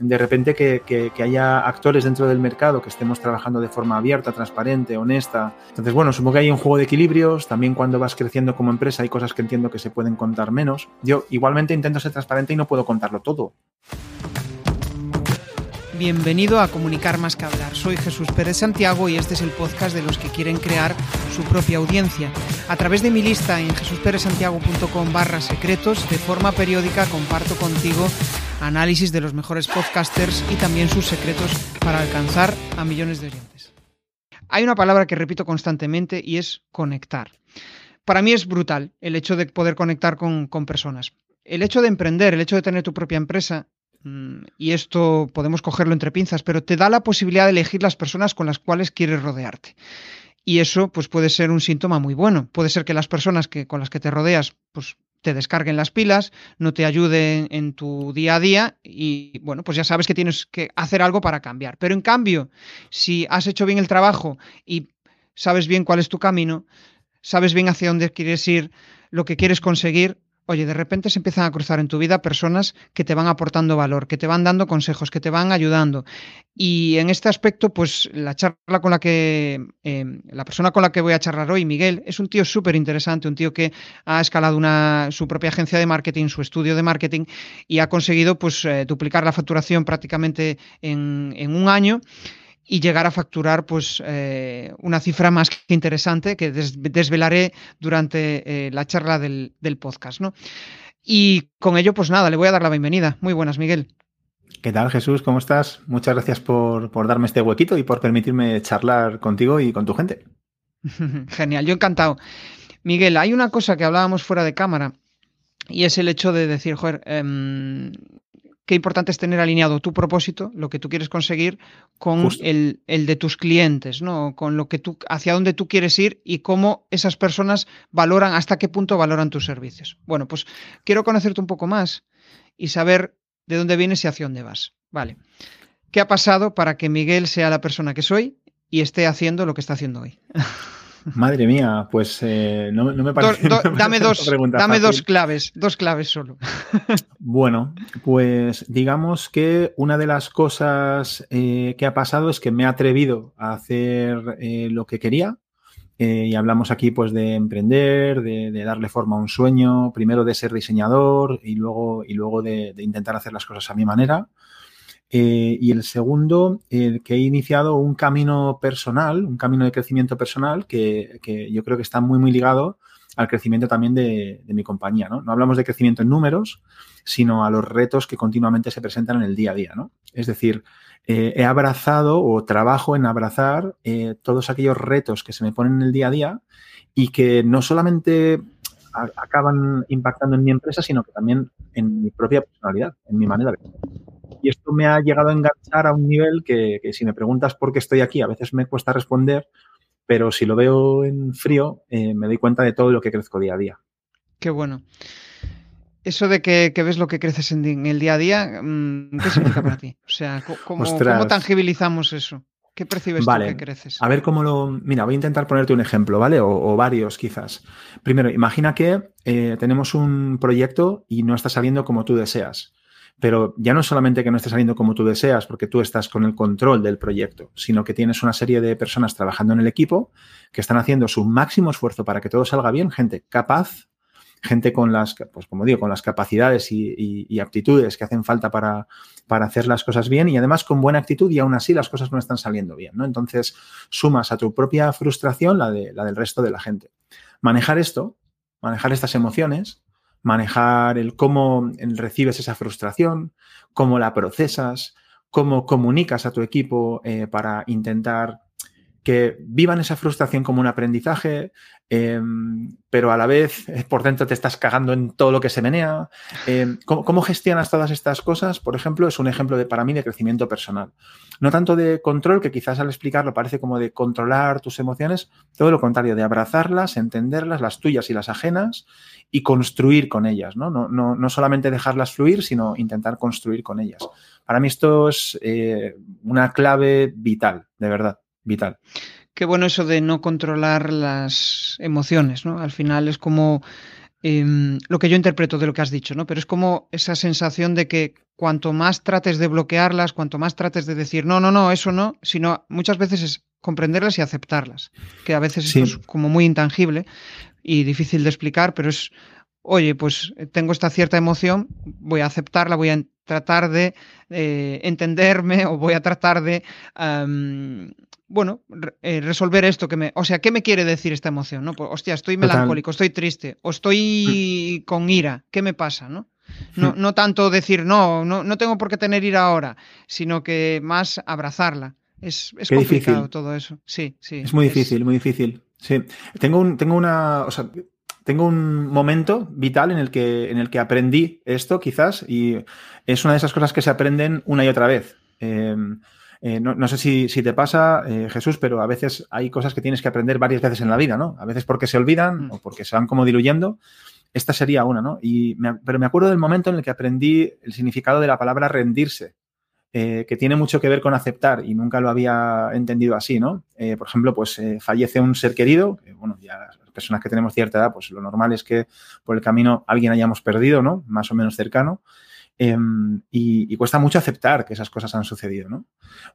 de repente que, haya actores dentro del mercado que estemos trabajando de forma abierta, transparente, honesta. Entonces, bueno, supongo que hay un juego de equilibrios. También cuando vas creciendo como empresa hay cosas que entiendo que se pueden contar menos. Yo igualmente intento ser transparente y no puedo contarlo todo. Bienvenido a Comunicar más que hablar. Soy Jesús Pérez Santiago y este es el podcast de los que quieren crear su propia audiencia. A través de mi lista en jesusperezsantiago.com barra secretos, de forma periódica comparto contigo análisis de los mejores podcasters y también sus secretos para alcanzar a millones de oyentes. Hay una palabra que repito constantemente y es conectar. Para mí es brutal el hecho de poder conectar con, con personas. El hecho de emprender, el hecho de tener tu propia empresa, y esto podemos cogerlo entre pinzas, pero te da la posibilidad de elegir las personas con las cuales quieres rodearte. Y eso pues puede ser un síntoma muy bueno. Puede ser que las personas que, con las que te rodeas pues te descarguen las pilas, no te ayuden en tu día a día y bueno, pues ya sabes que tienes que hacer algo para cambiar. Pero en cambio, si has hecho bien el trabajo y sabes bien cuál es tu camino, sabes bien hacia dónde quieres ir, lo que quieres conseguir, oye, de repente se empiezan a cruzar en tu vida personas que te van aportando valor, que te van dando consejos, que te van ayudando. Y en este aspecto, pues la charla con la que, em, la persona con la que voy a charlar hoy, Miguel, es un tío súper interesante, un tío que ha escalado una, su propia agencia de marketing, su estudio de marketing y ha conseguido pues eh, duplicar la facturación prácticamente en, en un año y llegar a facturar pues eh, una cifra más que interesante que desvelaré durante eh, la charla del, podcast. ¿no? Y con ello, pues nada, le voy a dar la bienvenida. Muy buenas, Miguel. ¿Qué tal, Jesús? ¿Cómo estás? Muchas gracias por, por darme este huequito y por permitirme charlar contigo y con tu gente. Genial, yo encantado. Miguel, hay una cosa que hablábamos fuera de cámara y es el hecho de decir, joder, eh, qué importante es tener alineado tu propósito, lo que tú quieres conseguir, con el, de tus clientes, ¿no? Con lo que tú, hacia dónde tú quieres ir y cómo esas personas valoran, hasta qué punto valoran tus servicios. Bueno, pues quiero conocerte un poco más y saber de dónde vienes y hacia dónde vas. Vale. ¿Qué ha pasado para que Miguel sea la persona que soy y esté haciendo lo que está haciendo hoy? Madre mía, pues eh, no, me parece. dame dos, dame dos claves, dos claves solo. bueno, pues digamos que una de las cosas eh, que ha pasado es que me he atrevido a hacer eh, lo que quería. y hablamos aquí pues de emprender, de, darle forma a un sueño, primero de ser diseñador y luego, y luego de intentar hacer las cosas a mi manera. Eh, y el segundo, el que he iniciado un camino personal, un camino de crecimiento personal que, yo creo que está muy, muy ligado al crecimiento también de, mi compañía. ¿no? hablamos de crecimiento en números, sino a los retos que continuamente se presentan en el día a día. Es decir, eh, he abrazado o trabajo en abrazar eh, todos aquellos retos que se me ponen en el día a día y que no solamente acaban impactando en mi empresa, sino que también en mi propia personalidad, en mi manera de y esto me ha llegado a enganchar a un nivel que, si me preguntas por qué estoy aquí, a veces me cuesta responder, pero si lo veo en frío, eh, me doy cuenta de todo lo que crezco día a día. Qué bueno. Eso de que, ves lo que creces en, el día a día, mm, ¿qué significa para ti? O sea, ¿cómo, tangibilizamos eso? ¿Qué percibes tú que creces? A ver cómo lo. Mira, voy a intentar ponerte un ejemplo, ¿vale? O, varios, quizás. Primero, imagina que eh, tenemos un proyecto y no está saliendo como tú deseas. Pero ya no solamente que no esté saliendo como tú deseas, porque tú estás con el control del proyecto, sino que tienes una serie de personas trabajando en el equipo que están haciendo su máximo esfuerzo para que todo salga bien, gente capaz, gente con las, pues como digo, con las capacidades y, aptitudes que hacen falta para, para, hacer las cosas bien y además con buena actitud y aún así las cosas no están saliendo bien, ¿no? Entonces sumas a tu propia frustración la, de, la del resto de la gente. Manejar esto, manejar estas emociones, manejar el cómo recibes esa frustración, cómo la procesas, cómo comunicas a tu equipo eh, para intentar que vivan esa frustración como un aprendizaje, em, pero a la vez eh, por dentro te estás cagando en todo lo que se menea. Em, ¿cómo, gestionas todas estas cosas? Por ejemplo, es un ejemplo de, para mí de crecimiento personal. No tanto de control, que quizás al explicarlo parece como de controlar tus emociones, todo lo contrario, de abrazarlas, entenderlas, las tuyas y las ajenas, y construir con ellas, ¿no? No, no, solamente dejarlas fluir, sino intentar construir con ellas. Para mí esto es eh, una clave vital, de verdad vital. Qué bueno eso de no controlar las emociones, ¿no? Al final es como em, lo que yo interpreto de lo que has dicho, ¿no? Pero es como esa sensación de que cuanto más trates de bloquearlas, cuanto más trates de decir, no, no, no, eso no, sino muchas veces es comprenderlas y aceptarlas, que a veces es como muy intangible y difícil de explicar, pero es, oye, pues tengo esta cierta emoción, voy a aceptarla, voy a tratar de eh, entenderme o voy a tratar de, bueno, eh, resolver esto que me, o sea, ¿qué me quiere decir esta emoción? No, pues, hostia, estoy melancólico, estoy triste o estoy mm. con ira, ¿qué me pasa? ¿no? No, mm. no tanto decir, no, no, no tengo por qué tener ira ahora, sino que más abrazarla. Es, es complicado todo eso. Sí, sí. Es muy difícil, muy difícil. Sí. Tengo, un, tengo una. O sea, tengo un momento vital en el, que, en el que aprendí esto, quizás, y es una de esas cosas que se aprenden una y otra vez. Em, eh, no, sé si, te pasa, eh, Jesús, pero a veces hay cosas que tienes que aprender varias veces en la vida, ¿no? A veces porque se olvidan mm. o porque se van como diluyendo. Esta sería una, ¿no? Y pero me acuerdo del momento en el que aprendí el significado de la palabra rendirse. Eh, que tiene mucho que ver con aceptar y nunca lo había entendido así, ¿no? Por ejemplo, pues fallece un ser querido, que, bueno, ya las personas que tenemos cierta edad, pues lo normal es que por el camino alguien hayamos perdido, ¿no? Más o menos cercano. Em, y, cuesta mucho aceptar que esas cosas han sucedido, ¿no?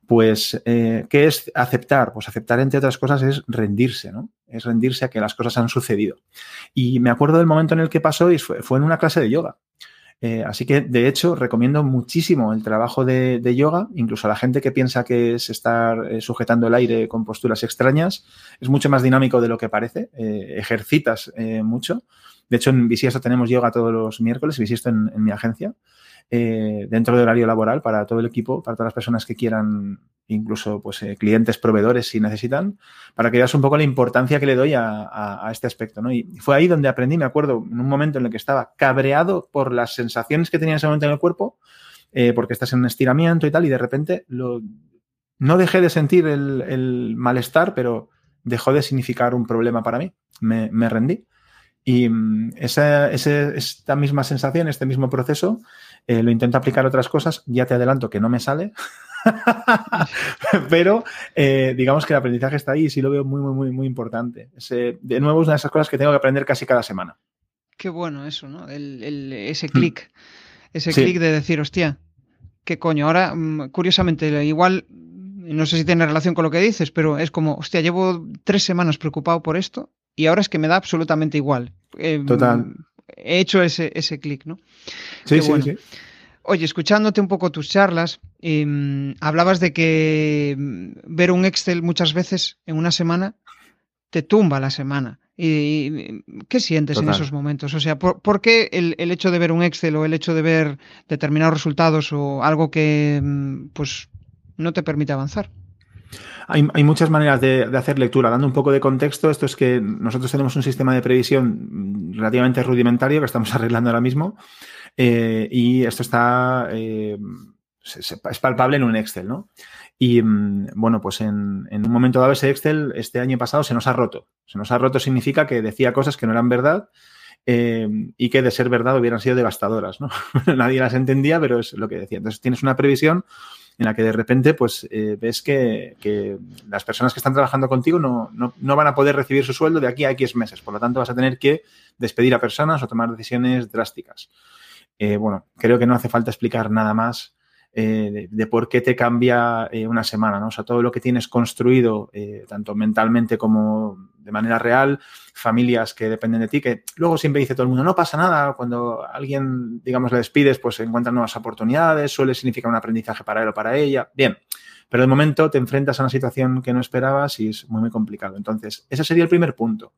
Pues, ¿qué es aceptar? Pues aceptar, entre otras cosas, es rendirse, ¿no? Es rendirse a que las cosas han sucedido. Y me acuerdo del momento en el que pasó y fue en una clase de yoga. Eh, así que, de hecho, recomiendo muchísimo el trabajo de, yoga, incluso a la gente que piensa que es estar eh, sujetando el aire con posturas extrañas. Es mucho más dinámico de lo que parece. Eh, ejercitas mucho. De hecho, en Visiesto tenemos yoga todos los miércoles, Visiesto en mi agencia. Eh, dentro de horario laboral para todo el equipo, para todas las personas que quieran, incluso pues, eh, clientes, proveedores, si necesitan, para que veas un poco la importancia que le doy a, este aspecto. ¿no? Y fue ahí donde aprendí, me acuerdo, en un momento en el que estaba cabreado por las sensaciones que tenía en ese momento en el cuerpo, eh, porque estás en un estiramiento y tal, y de repente lo, no dejé de sentir el, malestar, pero dejó de significar un problema para mí. Me, rendí. Y mm, esa, esta misma sensación, este mismo proceso, eh, lo intento aplicar a otras cosas, ya te adelanto que no me sale, pero eh, digamos que el aprendizaje está ahí y sí lo veo muy, muy, muy, muy importante. de nuevo, es una de esas cosas que tengo que aprender casi cada semana. Qué bueno eso, ¿no? ese clic, ese clic de decir, hostia, qué coño. Ahora, mm, curiosamente, igual, no sé si tiene relación con lo que dices, pero es como, hostia, llevo tres semanas preocupado por esto y ahora es que me da absolutamente igual. Em, Total he hecho ese, ese clic, ¿no? Sí, sí, sí. Oye, escuchándote un poco tus charlas, em, hablabas de que em, ver un Excel muchas veces en una semana te tumba la semana. ¿Y qué sientes en esos momentos? O sea, ¿por, qué el, el, hecho de ver un Excel o el hecho de ver determinados resultados o algo que pues no te permite avanzar? Hay, muchas maneras de, hacer lectura. Dando un poco de contexto, esto es que nosotros tenemos un sistema de previsión relativamente rudimentario que estamos arreglando ahora mismo eh, y esto está eh, es palpable en un Excel, ¿no? Y mm, bueno, pues en, un momento dado ese Excel este año pasado se nos ha roto. Se nos ha roto significa que decía cosas que no eran verdad eh, y que de ser verdad hubieran sido devastadoras, ¿no? Nadie las entendía, pero es lo que decía. Entonces tienes una previsión en la que de repente pues eh, ves que, las personas que están trabajando contigo no, van a poder recibir su sueldo de aquí a X meses. Por lo tanto, vas a tener que despedir a personas o tomar decisiones drásticas. Eh, bueno, creo que no hace falta explicar nada más eh, de, por qué te cambia eh, una semana, ¿no? O sea, todo lo que tienes construido, eh, tanto mentalmente como de manera real, familias que dependen de ti, que luego siempre dice todo el mundo, no pasa nada, cuando alguien, digamos, le despides, pues encuentra nuevas oportunidades, suele significar un aprendizaje para él o para ella. Bien, pero de momento te enfrentas a una situación que no esperabas y es muy, muy complicado. Entonces, ese sería el primer punto.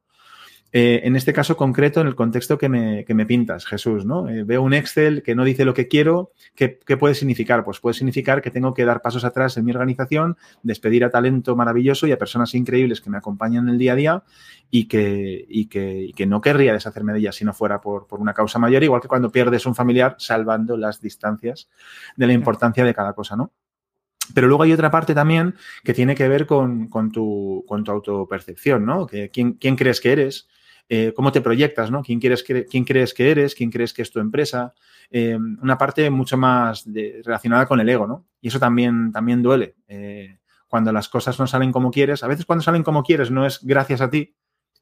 Eh, en este caso concreto, en el contexto que me, pintas, Jesús, ¿no? Eh, veo un Excel que no dice lo que quiero, ¿qué, puede significar? Pues puede significar que tengo que dar pasos atrás en mi organización, despedir a talento maravilloso y a personas increíbles que me acompañan en el día a día y que, que, no querría deshacerme de ellas si no fuera por, una causa mayor, igual que cuando pierdes un familiar, salvando las distancias de la importancia de cada cosa, ¿no? Pero luego hay otra parte también que tiene que ver con, tu, con tu autopercepción, ¿no? Que, ¿quién, ¿Quién crees que eres? Eh, cómo te proyectas, ¿no? ¿Quién, quieres que, quién crees que eres? ¿Quién crees que es tu empresa? Eh, una parte mucho más relacionada con el ego, ¿no? Y eso también, también duele. Eh, cuando las cosas no salen como quieres, a veces cuando salen como quieres no es gracias a ti,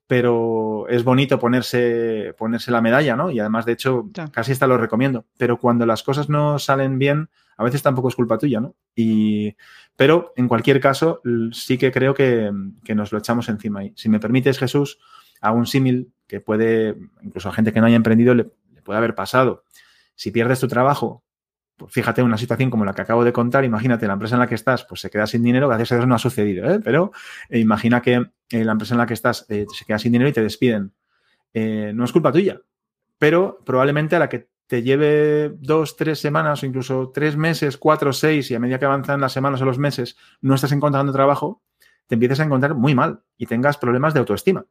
pero es bonito ponerse, ponerse la medalla, ¿no? Y además, de hecho, casi hasta lo recomiendo. Pero cuando las cosas no salen bien, a veces tampoco es culpa tuya, ¿no? Y, pero en cualquier caso, sí que creo que, nos lo echamos encima. Y si me permites, Jesús, a un símil que puede, incluso a gente que no haya emprendido, le, puede haber pasado. Si pierdes tu trabajo, pues fíjate una situación como la que acabo de contar, imagínate la empresa en la que estás, pues se queda sin dinero, gracias a Dios no ha sucedido, ¿eh? pero eh, imagina que eh, la empresa en la que estás se queda sin dinero y te despiden. no es culpa tuya, pero probablemente a la que te lleve dos, tres semanas o incluso tres meses, cuatro, seis, y a medida que avanzan las semanas o los meses no estás encontrando trabajo, te empiezas a encontrar muy mal y tengas problemas de autoestima.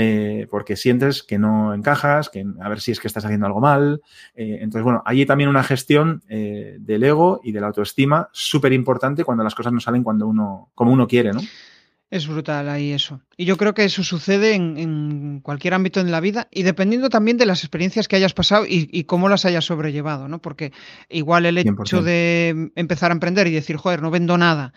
Eh, porque sientes que no encajas, que a ver si es que estás haciendo algo mal. Eh, entonces, bueno, hay también una gestión eh, del ego y de la autoestima súper importante cuando las cosas no salen cuando uno, como uno quiere, ¿no? Es brutal ahí eso. Y yo creo que eso sucede en, cualquier ámbito de la vida y dependiendo también de las experiencias que hayas pasado y, cómo las hayas sobrellevado, ¿no? Porque igual el hecho de empezar a emprender y decir, joder, no vendo nada,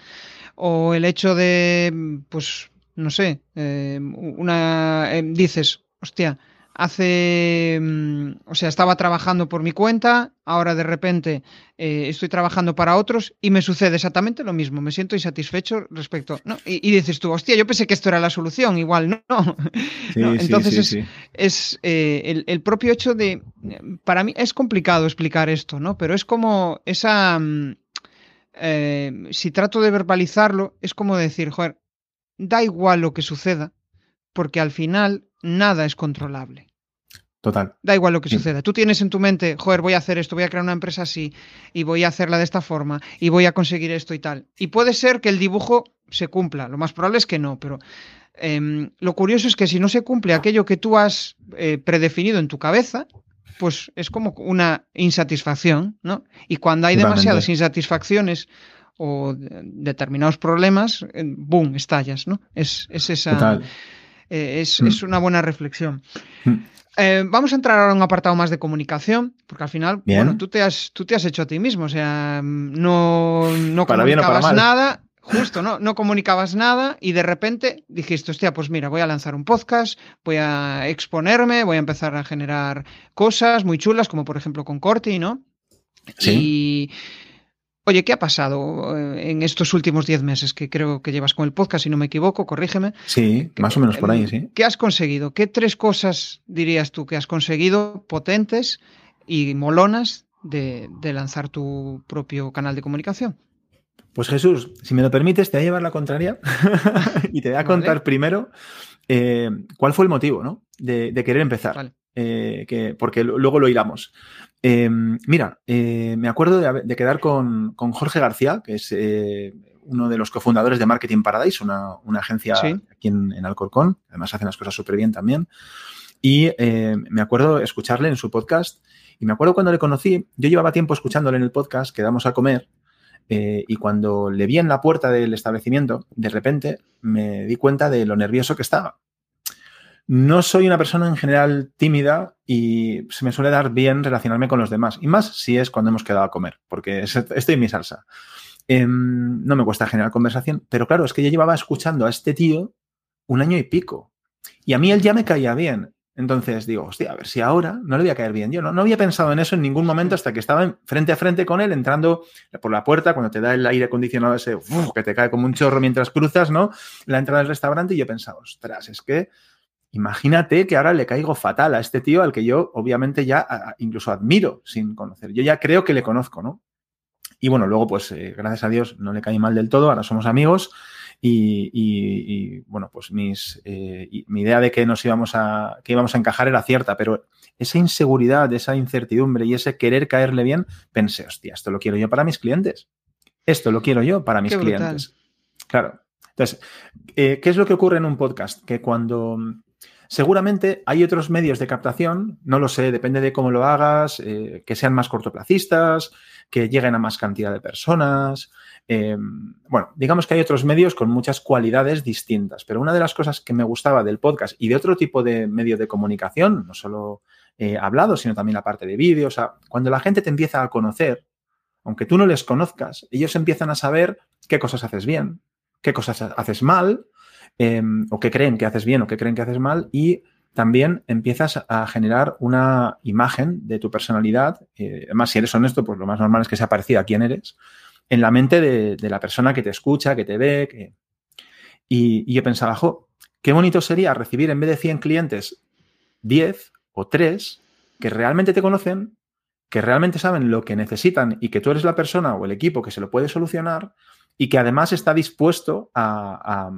o el hecho de, pues, no sé, eh, una, eh, dices, hostia, hace, mm, o sea, estaba trabajando por mi cuenta, ahora de repente eh, estoy trabajando para otros y me sucede exactamente lo mismo, me siento insatisfecho respecto, ¿no? Y, dices tú, hostia, yo pensé que esto era la solución, igual no. Entonces es, eh, el, propio hecho de, para mí es complicado explicar esto, ¿no? Pero es como esa, mm, eh, si trato de verbalizarlo, es como decir, joder, da igual lo que suceda, porque al final nada es controlable. Total. Da igual lo que suceda. Tú tienes en tu mente, joder, voy a hacer esto, voy a crear una empresa así, y voy a hacerla de esta forma, y voy a conseguir esto y tal. Y puede ser que el dibujo se cumpla. Lo más probable es que no, pero em, lo curioso es que si no se cumple aquello que tú has eh, predefinido en tu cabeza, pues es como una insatisfacción, ¿no? Y cuando hay demasiadas insatisfacciones o determinados problemas, eh, boom, estallas, ¿no? Es, es esa. Eh, es, mm. es, una buena reflexión. Mm. Eh, vamos a entrar ahora en un apartado más de comunicación, porque al final, bueno, tú te, has, tú te has hecho a ti mismo, o sea, no, no comunicabas nada, justo, ¿no? No comunicabas nada y de repente dijiste, hostia, pues mira, voy a lanzar un podcast, voy a exponerme, voy a empezar a generar cosas muy chulas, como por ejemplo con Corti, ¿no? Sí. Y Oye, ¿qué ha pasado eh, en estos últimos 10 meses que creo que llevas con el podcast, si no me equivoco, corrígeme? Sí, más o menos por ahí, sí. ¿Qué has conseguido? ¿Qué tres cosas dirías tú que has conseguido potentes y molonas de, lanzar tu propio canal de comunicación? Pues Jesús, si me lo permites, te voy a llevar la contraria y te voy a contar primero eh, cuál fue el motivo ¿no? de, querer empezar. Eh, que, porque luego lo iramos. Em, mira, eh, me acuerdo de, quedar con, Jorge García, que es eh, uno de los cofundadores de Marketing Paradise, una, agencia aquí en, Alcorcón. Además, hacen las cosas súper bien también. Y eh, me acuerdo escucharle en su podcast. Y me acuerdo cuando le conocí, yo llevaba tiempo escuchándole en el podcast, quedamos a comer. y cuando le vi en la puerta del establecimiento, de repente me di cuenta de lo nervioso que estaba. No soy una persona en general tímida y se me suele dar bien relacionarme con los demás. Y más si es cuando hemos quedado a comer, porque estoy en mi salsa. Em, no me cuesta generar conversación, pero claro, es que yo llevaba escuchando a este tío un año y pico. Y a mí él ya me caía bien. Entonces digo, hostia, a ver si ahora no le voy a caer bien. Yo no, no había pensado en eso en ningún momento hasta que estaba frente a frente con él, entrando por la puerta, cuando te da el aire acondicionado ese que te cae como un chorro mientras cruzas, ¿no? La entrada del restaurante y yo pensaba, ostras, es que Imagínate que ahora le caigo fatal a este tío al que yo obviamente ya incluso admiro sin conocer. Yo ya creo que le conozco, ¿no? Y bueno, luego pues eh, gracias a Dios no le caí mal del todo, ahora somos amigos y, bueno, pues mis, eh, mi idea de que nos íbamos a, que íbamos a encajar era cierta, pero esa inseguridad, esa incertidumbre y ese querer caerle bien, pensé, hostia, esto lo quiero yo para mis clientes. Esto lo quiero yo para mis clientes. Claro. Entonces, eh, ¿qué es lo que ocurre en un podcast? Que cuando Seguramente hay otros medios de captación, no lo sé, depende de cómo lo hagas, eh, que sean más cortoplacistas, que lleguen a más cantidad de personas. Eh, bueno, digamos que hay otros medios con muchas cualidades distintas, pero una de las cosas que me gustaba del podcast y de otro tipo de medio de comunicación, no solo eh, hablado, sino también la parte de vídeo, o sea, cuando la gente te empieza a conocer, aunque tú no les conozcas, ellos empiezan a saber qué cosas haces bien, qué cosas haces mal, Em, o que creen que haces bien o que creen que haces mal y también empiezas a generar una imagen de tu personalidad. Eh, además, si eres honesto, pues lo más normal es que sea parecida a quién eres, en la mente de, la persona que te escucha, que te ve. Y yo pensaba, jo, qué bonito sería recibir en vez de 100 clientes, 10 o 3 que realmente te conocen, que realmente saben lo que necesitan y que tú eres la persona o el equipo que se lo puede solucionar y que además está dispuesto a,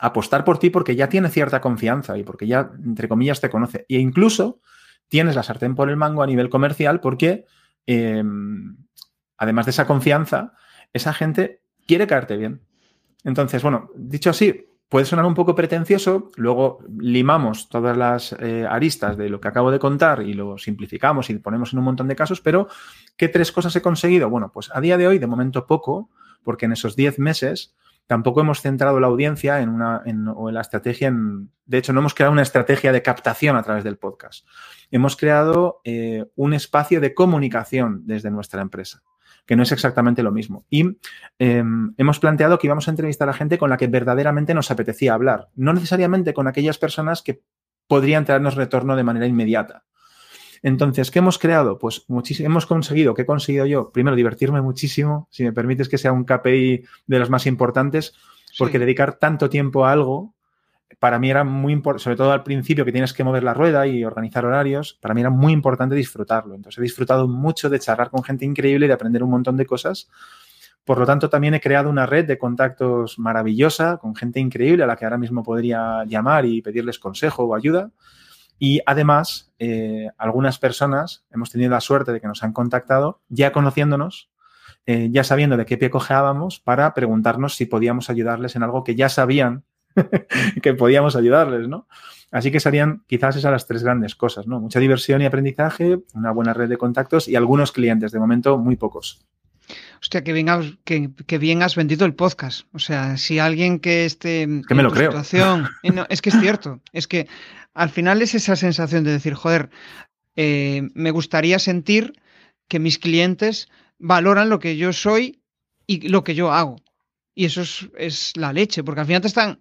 apostar por ti porque ya tiene cierta confianza y porque ya, entre comillas, te conoce. E incluso tienes la sartén por el mango a nivel comercial porque, em, además de esa confianza, esa gente quiere caerte bien. Entonces, bueno, dicho así, puede sonar un poco pretencioso, luego limamos todas las eh, aristas de lo que acabo de contar y lo simplificamos y ponemos en un montón de casos, pero ¿qué tres cosas he conseguido? Bueno, pues a día de hoy, de momento poco, porque en esos 10 meses tampoco hemos centrado la audiencia en una, o la estrategia, en, de hecho no hemos creado una estrategia de captación a través del podcast. Hemos creado eh, un espacio de comunicación desde nuestra empresa que no es exactamente lo mismo. Y em, hemos planteado que íbamos a entrevistar a gente con la que verdaderamente nos apetecía hablar, no necesariamente con aquellas personas que podrían traernos retorno de manera inmediata. Entonces, ¿qué hemos creado? Pues hemos conseguido, ¿qué he conseguido yo? Primero, divertirme muchísimo, si me permites que sea un KPI de los más importantes, porque dedicar tanto tiempo a algo, para mí era muy importante, sobre todo al principio que tienes que mover la rueda y organizar horarios, para mí era muy importante disfrutarlo. Entonces, he disfrutado mucho de charlar con gente increíble y de aprender un montón de cosas. Por lo tanto, también he creado una red de contactos maravillosa con gente increíble a la que ahora mismo podría llamar y pedirles consejo o ayuda. Y además, eh, algunas personas hemos tenido la suerte de que nos han contactado ya conociéndonos, eh, ya sabiendo de qué pie cojeábamos para preguntarnos si podíamos ayudarles en algo que ya sabían que podíamos ayudarles, ¿no? Así que serían quizás esas las tres grandes cosas, ¿no? Mucha diversión y aprendizaje, una buena red de contactos y algunos clientes, de momento muy pocos. Hostia, que bien, has, que, bien has vendido el podcast. O sea, si alguien que esté que me lo creo. situación. es que es cierto. Es que al final es esa sensación de decir, joder, eh, me gustaría sentir que mis clientes valoran lo que yo soy y lo que yo hago. Y eso es, la leche, porque al final te están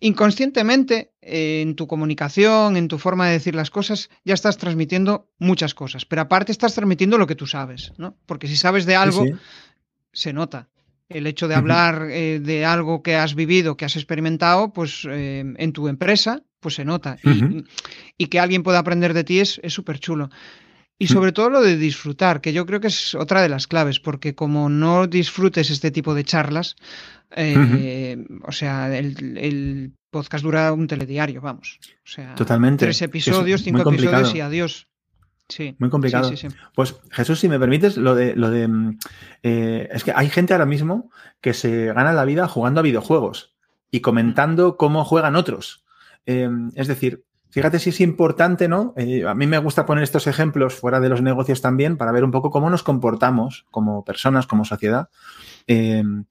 inconscientemente eh, en tu comunicación, en tu forma de decir las cosas, ya estás transmitiendo muchas cosas, pero aparte estás transmitiendo lo que tú sabes, ¿no? Porque si sabes de algo, se nota. El hecho de hablar eh, de algo que has vivido, que has experimentado, pues en tu empresa, pues se nota. y, que alguien pueda aprender de ti es súper chulo. Y sobre todo lo de disfrutar, que yo creo que es otra de las claves, porque como no disfrutes este tipo de charlas, eh, o sea, el, podcast dura un telediario, vamos. O sea, Totalmente. Tres episodios, cinco episodios y adiós. Sí. Muy complicado. pues Jesús, si me permites, lo de, lo de mm, eh, es que hay gente ahora mismo que se gana la vida jugando a videojuegos y comentando cómo juegan otros. Em, es decir, fíjate si es importante, ¿no? Eh, a mí me gusta poner estos ejemplos fuera de los negocios también para ver un poco cómo nos comportamos como personas, como sociedad. Em,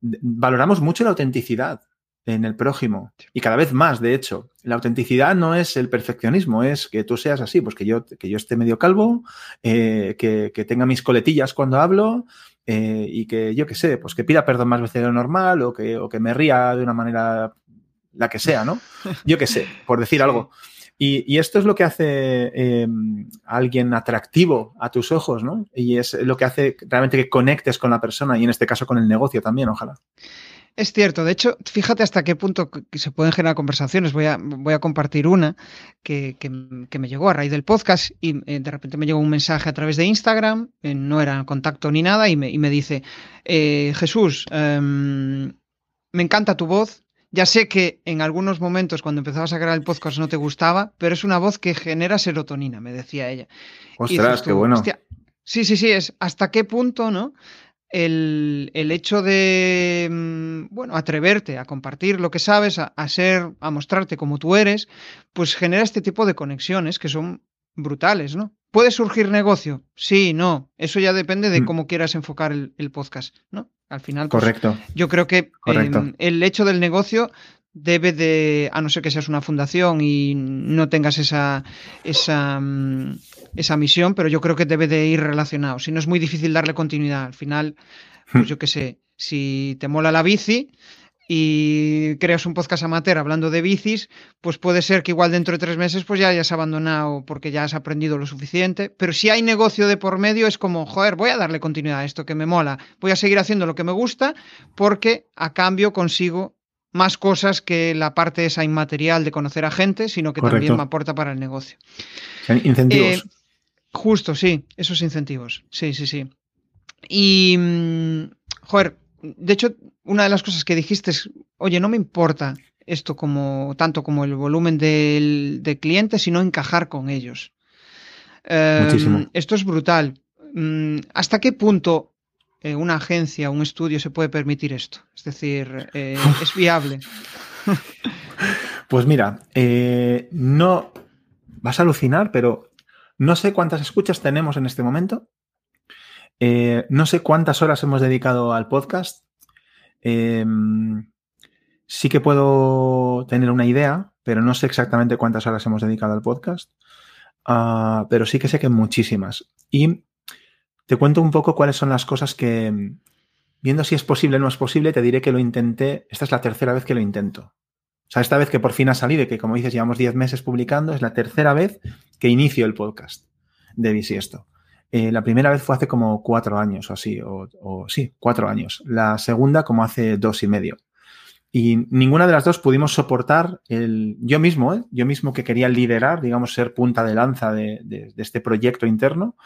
valoramos mucho la autenticidad en el prójimo y cada vez más, de hecho. La autenticidad no es el perfeccionismo, es que tú seas así, pues que yo, que yo esté medio calvo, eh, que, tenga mis coletillas cuando hablo, eh, y que yo qué sé, pues que pida perdón más veces de lo normal o que, o que me ría de una manera la que sea, ¿no? Yo qué sé, por decir algo. Y, esto es lo que hace em, a alguien atractivo a tus ojos, ¿no? Y es lo que hace realmente que conectes con la persona y en este caso con el negocio también, ojalá. Es cierto, de hecho, fíjate hasta qué punto se pueden generar conversaciones. Voy a, voy a compartir una que, me llegó a raíz del podcast y eh, de repente me llegó un mensaje a través de Instagram, eh, no era contacto ni nada, y me, dice, eh, Jesús, em, me encanta tu voz, ya sé que en algunos momentos cuando empezabas a crear el podcast no te gustaba, pero es una voz que genera serotonina, me decía ella. Ostras, qué bueno. sí, sí, sí, es hasta qué punto, ¿no? El, hecho de, mm, bueno, atreverte a compartir lo que sabes, a, ser, a mostrarte como tú eres, pues genera este tipo de conexiones que son brutales, ¿no? ¿Puede surgir negocio? Sí, no. Eso ya depende de mm. cómo quieras enfocar el podcast, ¿no? Al final, pues, Correcto. yo creo que em, el hecho del negocio debe de, a no ser que seas una fundación y no tengas esa, esa, mm, esa misión, pero yo creo que debe de ir relacionado. Si no es muy difícil darle continuidad. Al final, pues hmm. yo qué sé, si te mola la bici, y creas un podcast amateur hablando de bicis, pues puede ser que igual dentro de tres meses pues ya hayas abandonado porque ya has aprendido lo suficiente. Pero si hay negocio de por medio es como, joder, voy a darle continuidad a esto que me mola, voy a seguir haciendo lo que me gusta porque a cambio consigo más cosas que la parte esa inmaterial de conocer a gente, sino que también me aporta para el negocio. Incentivos. Eh, justo, sí, esos incentivos. Sí, sí, sí. Y, mm, joder, de hecho, una de las cosas que dijiste es, oye, no me importa esto como tanto como el volumen de clientes, sino encajar con ellos. Em, esto es brutal. Mm, ¿Hasta qué punto eh, una agencia, un estudio se puede permitir esto? Es decir, eh, ¿es viable? pues mira, eh, no vas a alucinar, pero no sé cuántas escuchas tenemos en este momento. no sé cuántas horas hemos dedicado al podcast. Em, sí que puedo tener una idea, pero no sé exactamente cuántas horas hemos dedicado al podcast. Ah, pero sí que sé que muchísimas. Y te cuento un poco cuáles son las cosas que, viendo si es posible o no es posible, te diré que lo intenté. Esta es la tercera vez que lo intento. O sea, esta vez que por fin ha salido y que, como dices, llevamos 10 meses publicando, es la tercera vez que inicio el podcast de Bisiesto. Eh, la primera vez fue hace como cuatro años o así, o, sí, cuatro años. La segunda como hace dos y medio. Y ninguna de las dos pudimos soportar el. Yo mismo, ¿eh? yo mismo que quería liderar, digamos, ser punta de lanza de, este proyecto interno,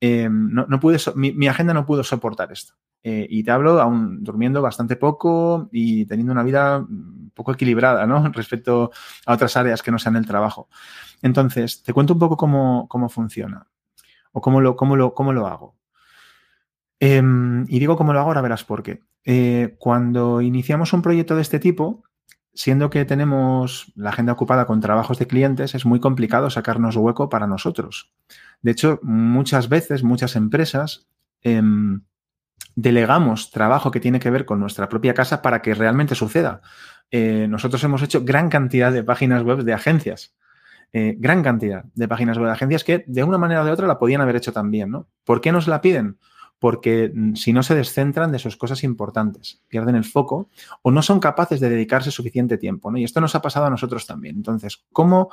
eh, no, pude, mi, agenda no pudo soportar esto. y te hablo aún durmiendo bastante poco y teniendo una vida poco equilibrada, ¿no? Respecto a otras áreas que no sean el trabajo. Entonces, te cuento un poco cómo, cómo funciona o cómo lo, cómo lo, cómo lo hago. Em, y digo cómo lo hago, ahora verás por qué. Eh, cuando iniciamos un proyecto de este tipo, siendo que tenemos la agenda ocupada con trabajos de clientes, es muy complicado sacarnos hueco para nosotros. De hecho, muchas veces, muchas empresas em, delegamos trabajo que tiene que ver con nuestra propia casa para que realmente suceda. Eh, nosotros hemos hecho gran cantidad de páginas web de agencias eh, gran cantidad de páginas web de agencias que de una manera o de otra la podían haber hecho también, ¿no? ¿Por qué nos la piden? Porque mm, si no se descentran de sus cosas importantes, pierden el foco o no son capaces de dedicarse suficiente tiempo, ¿no? Y esto nos ha pasado a nosotros también. Entonces, ¿cómo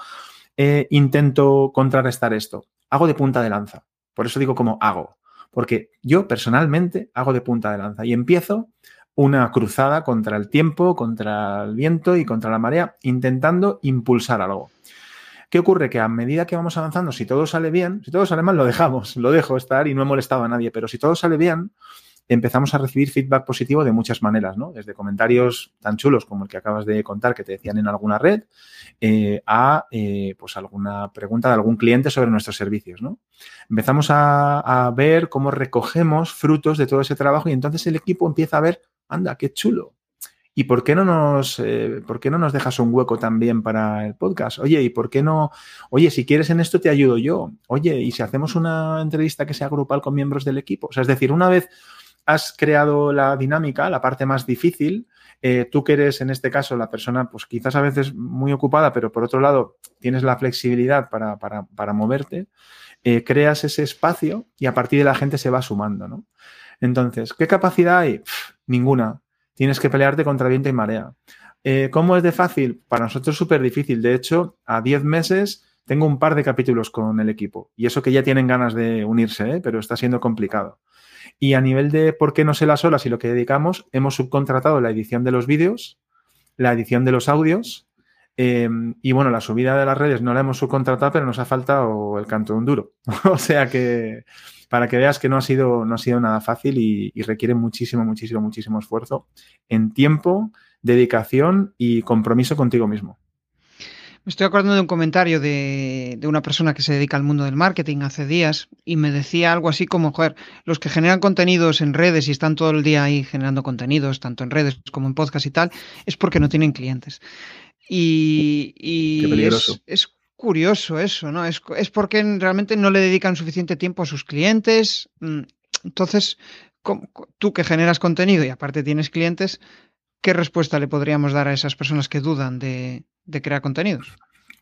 eh, intento contrarrestar esto? Hago de punta de lanza. Por eso digo cómo hago. Porque yo personalmente hago de punta de lanza y empiezo una cruzada contra el tiempo, contra el viento y contra la marea, intentando impulsar algo. ¿Qué ocurre? Que a medida que vamos avanzando, si todo sale bien, si todo sale mal, lo dejamos, lo dejo estar y no he molestado a nadie, pero si todo sale bien, empezamos a recibir feedback positivo de muchas maneras, ¿no? Desde comentarios tan chulos como el que acabas de contar que te decían en alguna red, eh, a eh, pues alguna pregunta de algún cliente sobre nuestros servicios, ¿no? Empezamos a, a, ver cómo recogemos frutos de todo ese trabajo y entonces el equipo empieza a ver, anda, qué chulo, ¿Y por qué no nos, eh, por qué no nos dejas un hueco también para el podcast? Oye, ¿y por qué no? Oye, si quieres en esto te ayudo yo. Oye, ¿y si hacemos una entrevista que sea grupal con miembros del equipo? O sea, es decir, una vez has creado la dinámica, la parte más difícil, eh, tú que eres en este caso la persona, pues quizás a veces muy ocupada, pero por otro lado tienes la flexibilidad para, para, para moverte, eh, creas ese espacio y a partir de la gente se va sumando, ¿no? Entonces, ¿qué capacidad hay? ninguna. Tienes que pelearte contra viento y marea. Eh, ¿Cómo es de fácil? Para nosotros es súper difícil. De hecho, a 10 meses tengo un par de capítulos con el equipo. Y eso que ya tienen ganas de unirse, ¿eh? pero está siendo complicado. Y a nivel de por qué no sé las horas y lo que dedicamos, hemos subcontratado la edición de los vídeos, la edición de los audios. Em, y bueno, la subida de las redes no la hemos subcontratado, pero nos ha faltado el canto de un duro. o sea que para que veas que no ha sido, no ha sido nada fácil y, requiere muchísimo, muchísimo, muchísimo esfuerzo en tiempo, dedicación y compromiso contigo mismo. Me estoy acordando de un comentario de, una persona que se dedica al mundo del marketing hace días y me decía algo así como, joder, los que generan contenidos en redes y están todo el día ahí generando contenidos, tanto en redes como en podcast y tal, es porque no tienen clientes. Y, es, curioso eso, ¿no? Es, porque realmente no le dedican suficiente tiempo a sus clientes. Mm, entonces, tú que generas contenido y aparte tienes clientes, ¿qué respuesta le podríamos dar a esas personas que dudan de, crear contenidos?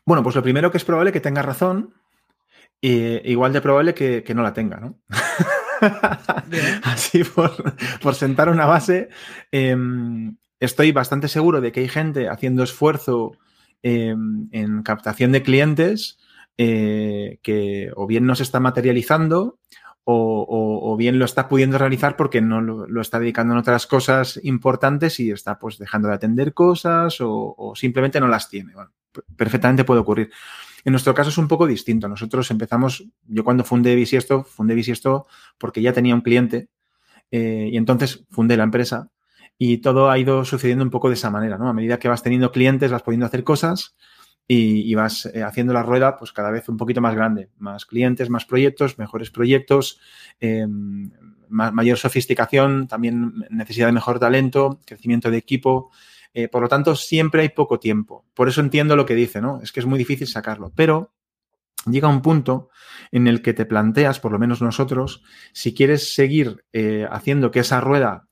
Bueno, pues lo primero que es probable que tenga razón, e igual de probable que, no la tenga, ¿no? Así por, sentar una base. Em, estoy bastante seguro de que hay gente haciendo esfuerzo em, en captación de clientes eh, que o bien no se está materializando o, bien lo está pudiendo realizar porque no lo, está dedicando en otras cosas importantes y está pues dejando de atender cosas o, simplemente no las tiene. perfectamente puede ocurrir. En nuestro caso es un poco distinto. Nosotros empezamos, yo cuando fundé Bisiesto, fundé Bisiesto porque ya tenía un cliente eh, y entonces fundé la empresa y todo ha ido sucediendo un poco de esa manera, ¿no? A medida que vas teniendo clientes, vas pudiendo hacer cosas y, vas eh, haciendo la rueda pues cada vez un poquito más grande. Más clientes, más proyectos, mejores proyectos, em, mayor sofisticación, también necesidad de mejor talento, crecimiento de equipo. Eh, por lo tanto, siempre hay poco tiempo. Por eso entiendo lo que dice, ¿no? Es que es muy difícil sacarlo. Pero llega un punto en el que te planteas, por lo menos nosotros, si quieres seguir eh, haciendo que esa rueda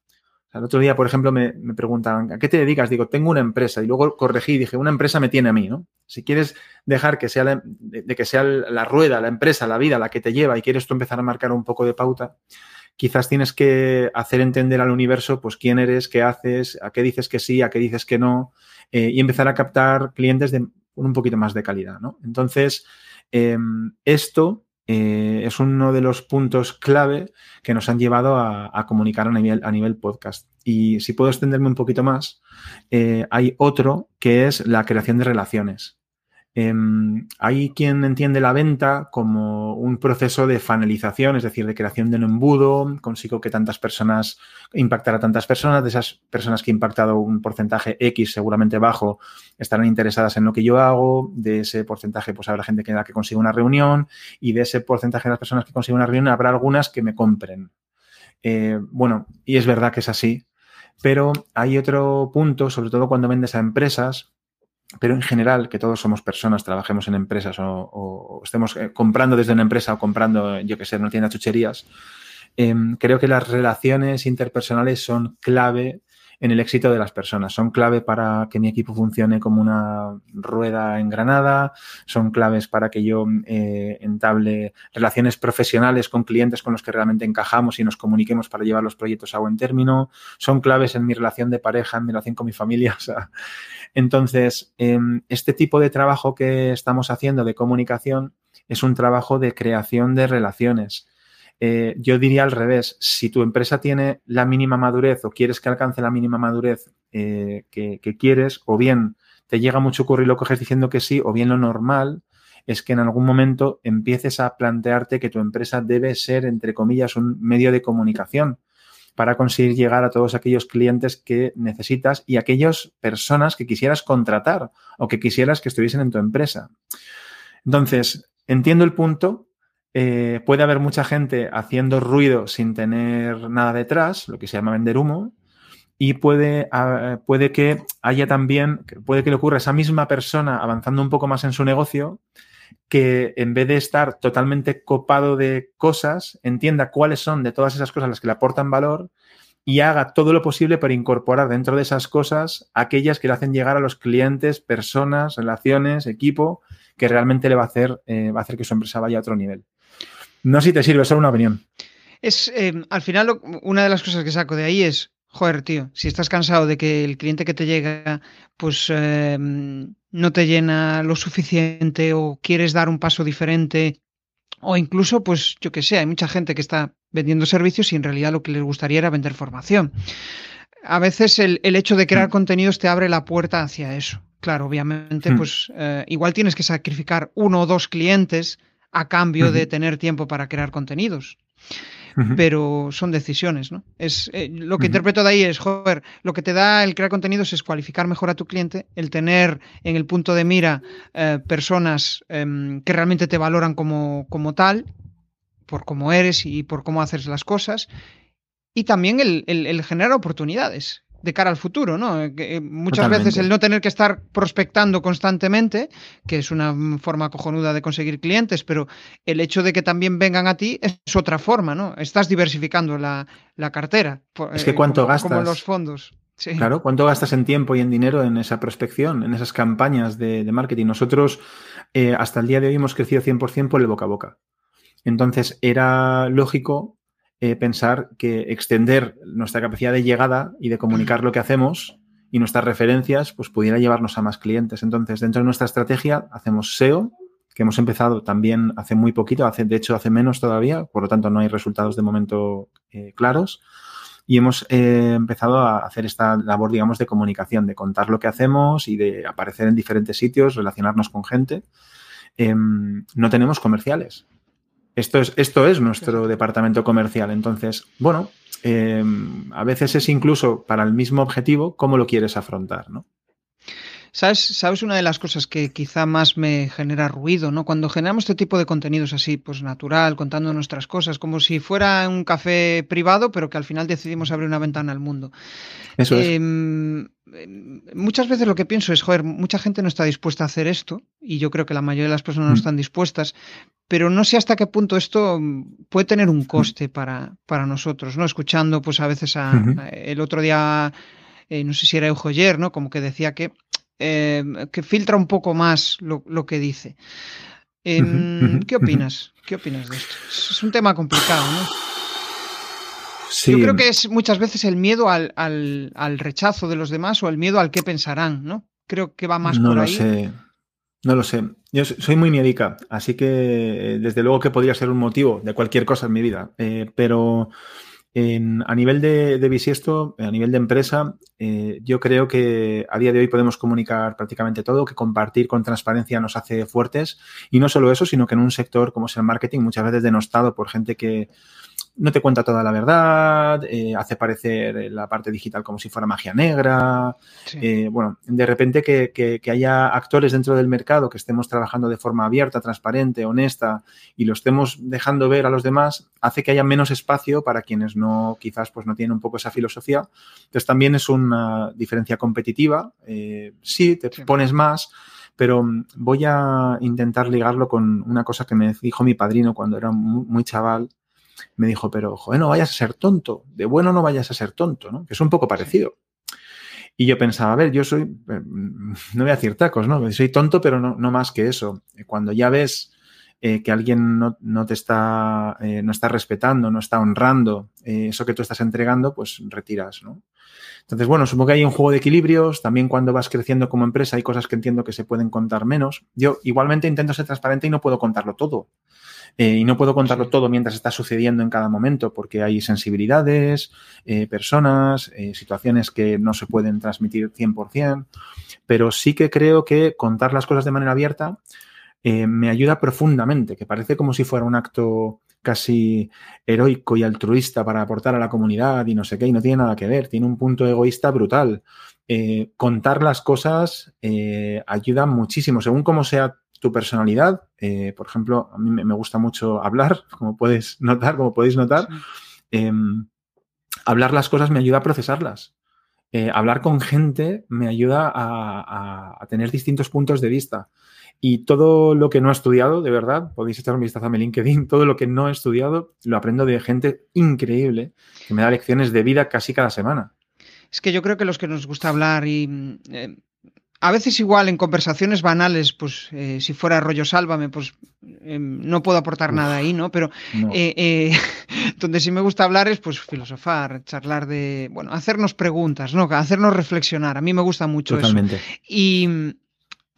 el otro día, por ejemplo, me, preguntaban, ¿a qué te dedicas? Digo, tengo una empresa. Y luego corregí y dije, una empresa me tiene a mí, ¿no? Si quieres dejar que sea de, que sea la rueda, la empresa, la vida la que te lleva y quieres tú empezar a marcar un poco de pauta, quizás tienes que hacer entender al universo, pues, quién eres, qué haces, a qué dices que sí, a qué dices que no, eh, y empezar a captar clientes de un poquito más de calidad, ¿no? Entonces, em, esto eh, es uno de los puntos clave que nos han llevado a, comunicar a nivel, a nivel, podcast. Y si puedo extenderme un poquito más, eh, hay otro que es la creación de relaciones. Em, hay quien entiende la venta como un proceso de fanalización, es decir, de creación de un embudo, consigo que tantas personas, impactar a tantas personas, de esas personas que he impactado un porcentaje X seguramente bajo, estarán interesadas en lo que yo hago, de ese porcentaje pues habrá gente que, que consiga una reunión y de ese porcentaje de las personas que consiguen una reunión habrá algunas que me compren. Eh, bueno, y es verdad que es así, pero hay otro punto, sobre todo cuando vendes a empresas, pero en general, que todos somos personas, trabajemos en empresas o, estemos eh, comprando desde una empresa o comprando, yo que sé, en una tienda chucherías, em, creo que las relaciones interpersonales son clave en el éxito de las personas. Son clave para que mi equipo funcione como una rueda engranada, son claves para que yo eh, entable relaciones profesionales con clientes con los que realmente encajamos y nos comuniquemos para llevar los proyectos a buen término, son claves en mi relación de pareja, en mi relación con mi familia. entonces, em, este tipo de trabajo que estamos haciendo de comunicación es un trabajo de creación de relaciones eh, yo diría al revés, si tu empresa tiene la mínima madurez o quieres que alcance la mínima madurez eh, que, quieres, o bien te llega mucho curro y lo coges diciendo que sí, o bien lo normal es que en algún momento empieces a plantearte que tu empresa debe ser, entre comillas, un medio de comunicación para conseguir llegar a todos aquellos clientes que necesitas y aquellas personas que quisieras contratar o que quisieras que estuviesen en tu empresa. Entonces, entiendo el punto, eh, puede haber mucha gente haciendo ruido sin tener nada detrás, lo que se llama vender humo, y puede, ah, puede que haya también, puede que le ocurra a esa misma persona avanzando un poco más en su negocio, que en vez de estar totalmente copado de cosas, entienda cuáles son de todas esas cosas las que le aportan valor y haga todo lo posible para incorporar dentro de esas cosas aquellas que le hacen llegar a los clientes, personas, relaciones, equipo, que realmente le va a hacer, eh, va a hacer que su empresa vaya a otro nivel. No si te sirve, solo una opinión. Es, eh, al final, una de las cosas que saco de ahí es, joder, tío, si estás cansado de que el cliente que te llega, pues eh, no te llena lo suficiente o quieres dar un paso diferente, o incluso, pues yo que sé, hay mucha gente que está vendiendo servicios y en realidad lo que les gustaría era vender formación. A veces el, hecho de crear mm. contenidos te abre la puerta hacia eso. Claro, obviamente, mm. pues eh, igual tienes que sacrificar uno o dos clientes a cambio de tener tiempo para crear contenidos. Pero son decisiones, ¿no? Es, eh, lo que interpreto de ahí es, joder, lo que te da el crear contenidos es cualificar mejor a tu cliente, el tener en el punto de mira eh, personas em, que realmente te valoran como, como tal, por cómo eres y por cómo haces las cosas, y también el, el generar oportunidades de cara al futuro, ¿no? Eh, eh, muchas veces el no tener que estar prospectando constantemente, que es una forma cojonuda de conseguir clientes, pero el hecho de que también vengan a ti es otra forma, ¿no? Estás diversificando la, cartera. Es que eh, cuánto gastas. Como los fondos. Claro, ¿cuánto gastas en tiempo y en dinero en esa prospección, en esas campañas de, marketing? Nosotros hasta el día de hoy hemos crecido 100% por el boca a boca. Entonces era lógico eh, pensar que extender nuestra capacidad de llegada y de comunicar lo que hacemos y nuestras referencias pues pudiera llevarnos a más clientes. Entonces, dentro de nuestra estrategia hacemos SEO, que hemos empezado también hace muy poquito, hace, de hecho hace menos todavía, por lo tanto no hay resultados de momento eh, claros. Y hemos eh, empezado a hacer esta labor, digamos, de comunicación, de contar lo que hacemos y de aparecer en diferentes sitios, relacionarnos con gente. Em, no tenemos comerciales. Esto es, esto es nuestro departamento comercial. Entonces, bueno, em, a veces es incluso para el mismo objetivo cómo lo quieres afrontar, ¿no? ¿Sabes, ¿Sabes una de las cosas que quizá más me genera ruido, ¿no? Cuando generamos este tipo de contenidos así, pues natural, contando nuestras cosas, como si fuera un café privado, pero que al final decidimos abrir una ventana al mundo. Eso es. Em, muchas veces lo que pienso es, joder, mucha gente no está dispuesta a hacer esto, y yo creo que la mayoría de las personas no mm. están dispuestas, pero no sé hasta qué punto esto puede tener un mm. coste para, para nosotros, ¿no? Escuchando, pues a veces a, el otro día, eh, no sé si era Eujoyer, ¿no? Como que decía que Em, que filtra un poco más lo, que dice. Em, ¿Qué opinas? ¿Qué opinas de esto? Es un tema complicado, ¿no? Yo creo que es muchas veces el miedo al, rechazo de los demás o el miedo al qué pensarán, ¿no? Creo que va más no por lo ahí. Sé. No lo sé. Yo soy muy miedica, así que eh, desde luego que podría ser un motivo de cualquier cosa en mi vida. Eh, pero a nivel de, de, bisiesto, a nivel de empresa, eh, yo creo que a día de hoy podemos comunicar prácticamente todo, que compartir con transparencia nos hace fuertes. Y no solo eso, sino que en un sector como es el marketing, muchas veces denostado por gente que no te cuenta toda la verdad, eh, hace parecer la parte digital como si fuera magia negra. Eh, bueno, de repente que, que, haya actores dentro del mercado que estemos trabajando de forma abierta, transparente, honesta y lo estemos dejando ver a los demás, hace que haya menos espacio para quienes no, quizás, pues no tienen un poco esa filosofía. Entonces también es una diferencia competitiva. Eh, sí, te pones más pero voy a intentar ligarlo con una cosa que me dijo mi padrino cuando era muy chaval, me dijo, pero joder, no vayas a ser tonto, de bueno no vayas a ser tonto, ¿no? Que es un poco parecido. Y yo pensaba, a ver, yo soy, eh, no voy a decir tacos, ¿no? Soy tonto, pero no, no más que eso. Cuando ya ves eh, que alguien no, no te está, eh, no está respetando, no está honrando eso que tú estás entregando, pues retiras, ¿no? Entonces, bueno, supongo que hay un juego de equilibrios. También cuando vas creciendo como empresa hay cosas que entiendo que se pueden contar menos. Yo igualmente intento ser transparente y no puedo contarlo todo. Eh, y no puedo contarlo todo mientras está sucediendo en cada momento, porque hay sensibilidades, eh, personas, eh, situaciones que no se pueden transmitir 100%, pero sí que creo que contar las cosas de manera abierta me ayuda profundamente, que parece como si fuera un acto casi heroico y altruista para aportar a la comunidad y no sé qué, y no tiene nada que ver, tiene un punto egoísta brutal. contar las cosas ayuda muchísimo, según cómo sea tu personalidad. Eh, por ejemplo, a mí me gusta mucho hablar, como puedes notar, como podéis notar. Em, hablar las cosas me ayuda a procesarlas. Eh, hablar con gente me ayuda a, tener distintos puntos de vista. Y todo lo que no he estudiado, de verdad, podéis echar un vistazo a mi LinkedIn, todo lo que no he estudiado lo aprendo de gente increíble que me da lecciones de vida casi cada semana. Es que yo creo que los que nos gusta hablar y eh, a veces igual en conversaciones banales, pues eh, si fuera rollo sálvame, pues em, no puedo aportar nada ahí, ¿no? Pero eh, eh, donde sí me gusta hablar es pues filosofar, charlar de, bueno, hacernos preguntas, ¿no? Hacernos reflexionar. A mí me gusta mucho Totalmente. eso. Y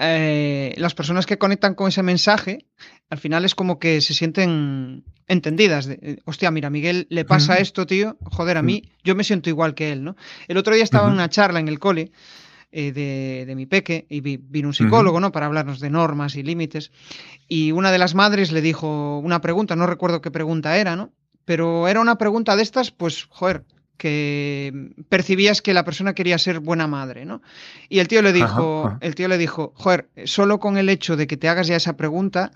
las personas que conectan con ese mensaje, al final es como que se sienten entendidas. De, Hostia, mira, Miguel le pasa esto, tío. Joder, a mí, yo me siento igual que él, ¿no? El otro día estaba en una charla en el cole eh, de, mi peque y vino un psicólogo, ¿no? Para hablarnos de normas y límites. Y una de las madres le dijo una pregunta, no recuerdo qué pregunta era, ¿no? Pero era una pregunta de estas, pues, joder, que percibías que la persona quería ser buena madre, ¿no? Y el tío le dijo, el tío le dijo, joder, solo con el hecho de que te hagas ya esa pregunta,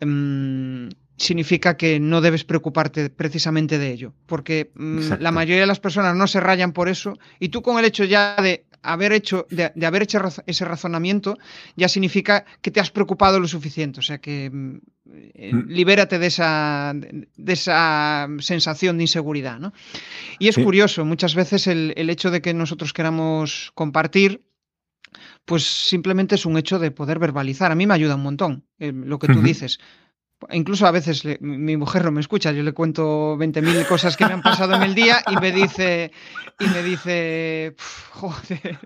mmm, significa que no debes preocuparte precisamente de ello, porque mm, la mayoría de las personas no se rayan por eso y tú con el hecho ya de haber hecho de, haber hecho ese razonamiento ya significa que te has preocupado lo suficiente, o sea que mm, eh, mm. libérate de esa de esa sensación de inseguridad, ¿no? Y es curioso, muchas veces el, hecho de que nosotros queramos compartir pues simplemente es un hecho de poder verbalizar. A mí me ayuda un montón eh, lo que tú dices incluso a veces mi mujer no me escucha, yo le cuento 20.000 cosas que me han pasado en el día y me dice, y me dice, joder,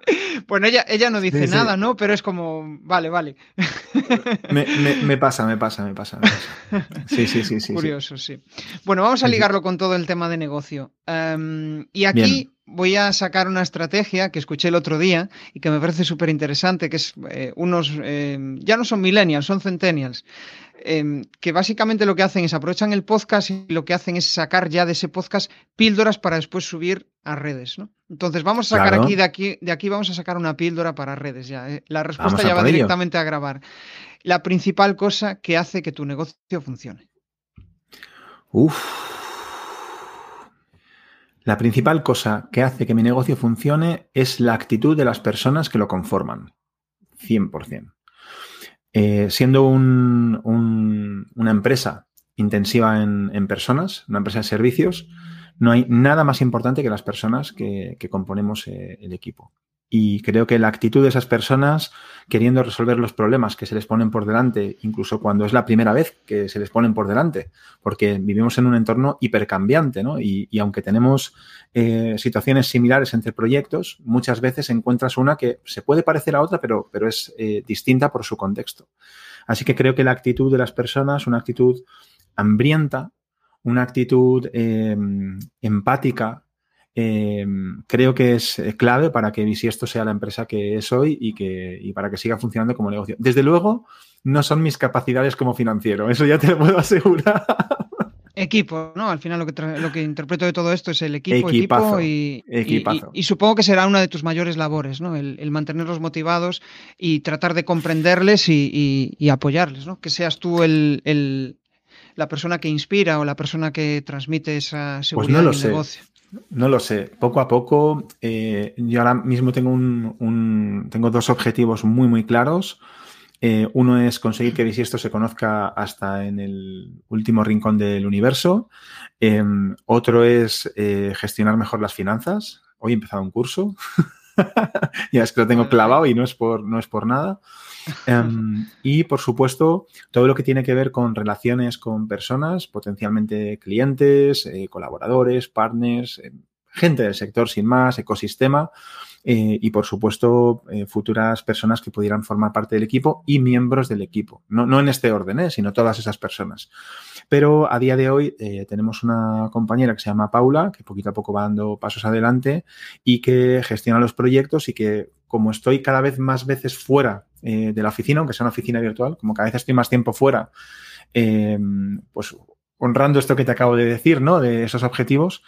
bueno, ella, ella no dice nada, ¿no? Pero es como, vale, vale. Me, pasa, me pasa, me pasa, Sí, sí, sí, sí. Curioso, sí. Bueno, vamos a ligarlo con todo el tema de negocio. Em, y aquí voy a sacar una estrategia que escuché el otro día y que me parece súper interesante, que es eh, unos, eh, ya no son millennials, son centennials, eh, que básicamente lo que hacen es aprovechan el podcast y lo que hacen es sacar ya de ese podcast píldoras para después subir a redes, ¿no? Entonces vamos a sacar aquí, de aquí, de aquí vamos a sacar una píldora para redes ya. La respuesta ya va directamente a grabar. La principal cosa que hace que tu negocio funcione. Uf. La principal cosa que hace que mi negocio funcione es la actitud de las personas que lo conforman. 100%. Eh, siendo una empresa intensiva en, personas, una empresa de servicios, no hay nada más importante que las personas que, componemos eh, el equipo. Y creo que la actitud de esas personas queriendo resolver los problemas que se les ponen por delante, incluso cuando es la primera vez que se les ponen por delante, porque vivimos en un entorno hipercambiante, ¿no? Y, aunque tenemos eh, situaciones similares entre proyectos, muchas veces encuentras una que se puede parecer a otra, pero, pero es eh, distinta por su contexto. Así que creo que la actitud de las personas, una actitud hambrienta, una actitud eh, empática, Em, creo que es eh, clave para que Bisiesto sea la empresa que es hoy y, que, para que siga funcionando como negocio. Desde luego, no son mis capacidades como financiero, eso ya te lo puedo asegurar. Equipo, ¿no? Al final lo que, lo que interpreto de todo esto es el equipo, equipo y, y, supongo que será una de tus mayores labores, ¿no? El, mantenerlos motivados y tratar de comprenderles y, apoyarles, ¿no? Que seas tú el, la persona que inspira o la persona que transmite esa pues seguridad en el negocio. No lo sé. Poco a poco, eh, yo ahora mismo tengo, un, tengo dos objetivos muy, muy claros. Eh, uno es conseguir que Bisiesto se conozca hasta en el último rincón del universo. Em, otro es eh, gestionar mejor las finanzas. Hoy he empezado un curso. ya es que lo tengo clavado y no es por, no es por nada. Em, y, por supuesto, todo lo que tiene que ver con relaciones con personas, potencialmente clientes, eh, colaboradores, partners, eh, gente del sector sin más, ecosistema. Eh, y por supuesto futuras personas que pudieran formar parte del equipo y miembros del equipo. No, no en este orden, sino todas esas personas. Pero a día de hoy tenemos una compañera que se llama Paula, que poquito a poco va dando pasos adelante y que gestiona los proyectos y que como estoy cada vez más veces fuera eh, de la oficina, aunque sea una oficina virtual, como cada vez estoy más tiempo fuera, eh, pues honrando esto que te acabo de decir, ¿no? De esos objetivos,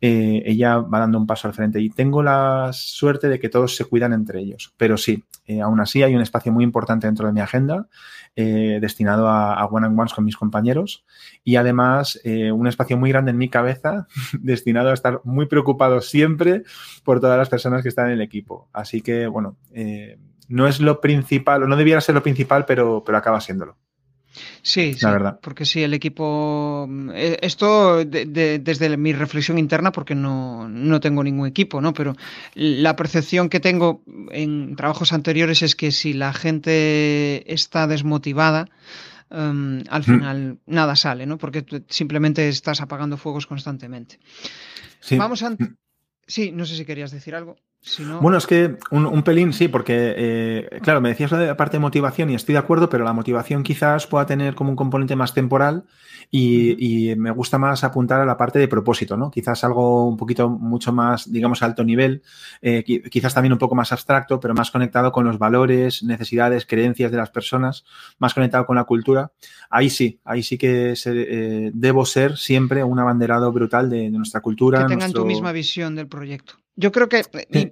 eh, ella va dando un paso al frente. Y tengo la suerte de que todos se cuidan entre ellos. Pero sí, aún así hay un espacio muy importante dentro de mi agenda destinado a, one-on-ones con mis compañeros y además un espacio muy grande en mi cabeza destinado a estar muy preocupado siempre por todas las personas que están en el equipo. Así que, bueno, no es lo principal, o no debiera ser lo principal, pero, pero acaba siéndolo. Sí, la verdad. porque sí, el equipo. Eh, esto desde mi reflexión interna, porque no, tengo ningún equipo, ¿no? Pero la percepción que tengo en trabajos anteriores es que si la gente está desmotivada, em, al mm. final nada sale, ¿no? Porque simplemente estás apagando fuegos constantemente. Vamos a. Mm. Sí, no sé si querías decir algo. Bueno, es que un, pelín sí, porque, eh, claro, me decías la parte de motivación y estoy de acuerdo, pero la motivación quizás pueda tener como un componente más temporal y, me gusta más apuntar a la parte de propósito, ¿no? Quizás algo un poquito mucho más, digamos, alto nivel, eh, quizás también un poco más abstracto, pero más conectado con los valores, necesidades, creencias de las personas, más conectado con la cultura. Ahí sí, ahí sí que eh, debo ser siempre un abanderado brutal de, nuestra cultura. Que tengan tu misma visión del proyecto. Yo creo que,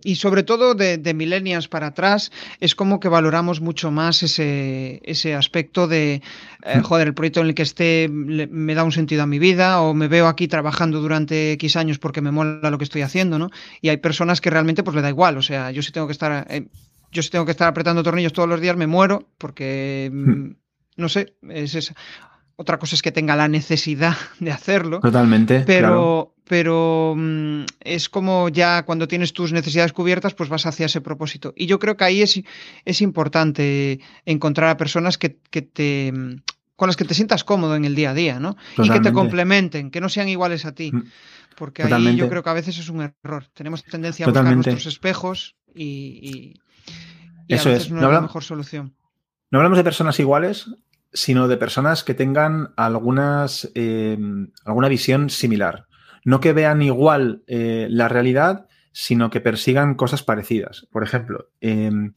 y, sobre todo de, de, millennials para atrás, es como que valoramos mucho más ese, ese aspecto de, eh, mm. joder, el proyecto en el que esté me da un sentido a mi vida o me veo aquí trabajando durante X años porque me mola lo que estoy haciendo, ¿no? Y hay personas que realmente pues le da igual, o sea, yo si tengo que estar, eh, yo si tengo que estar apretando tornillos todos los días me muero porque, mm, mm. no sé, es esa. Otra cosa es que tenga la necesidad de hacerlo. Totalmente. Pero, pero mm, es como ya cuando tienes tus necesidades cubiertas, pues vas hacia ese propósito. Y yo creo que ahí es, es importante encontrar a personas que, te, con las que te sientas cómodo en el día a día, ¿no? Y que te complementen, que no sean iguales a ti. Mm. Porque ahí yo creo que a veces es un error. Tenemos tendencia a buscar nuestros espejos y, Eso es. no, es la mejor solución. No hablamos de personas iguales, sino de personas que tengan algunas, eh, alguna visión similar. No que vean igual eh, la realidad, sino que persigan cosas parecidas. Por ejemplo, em,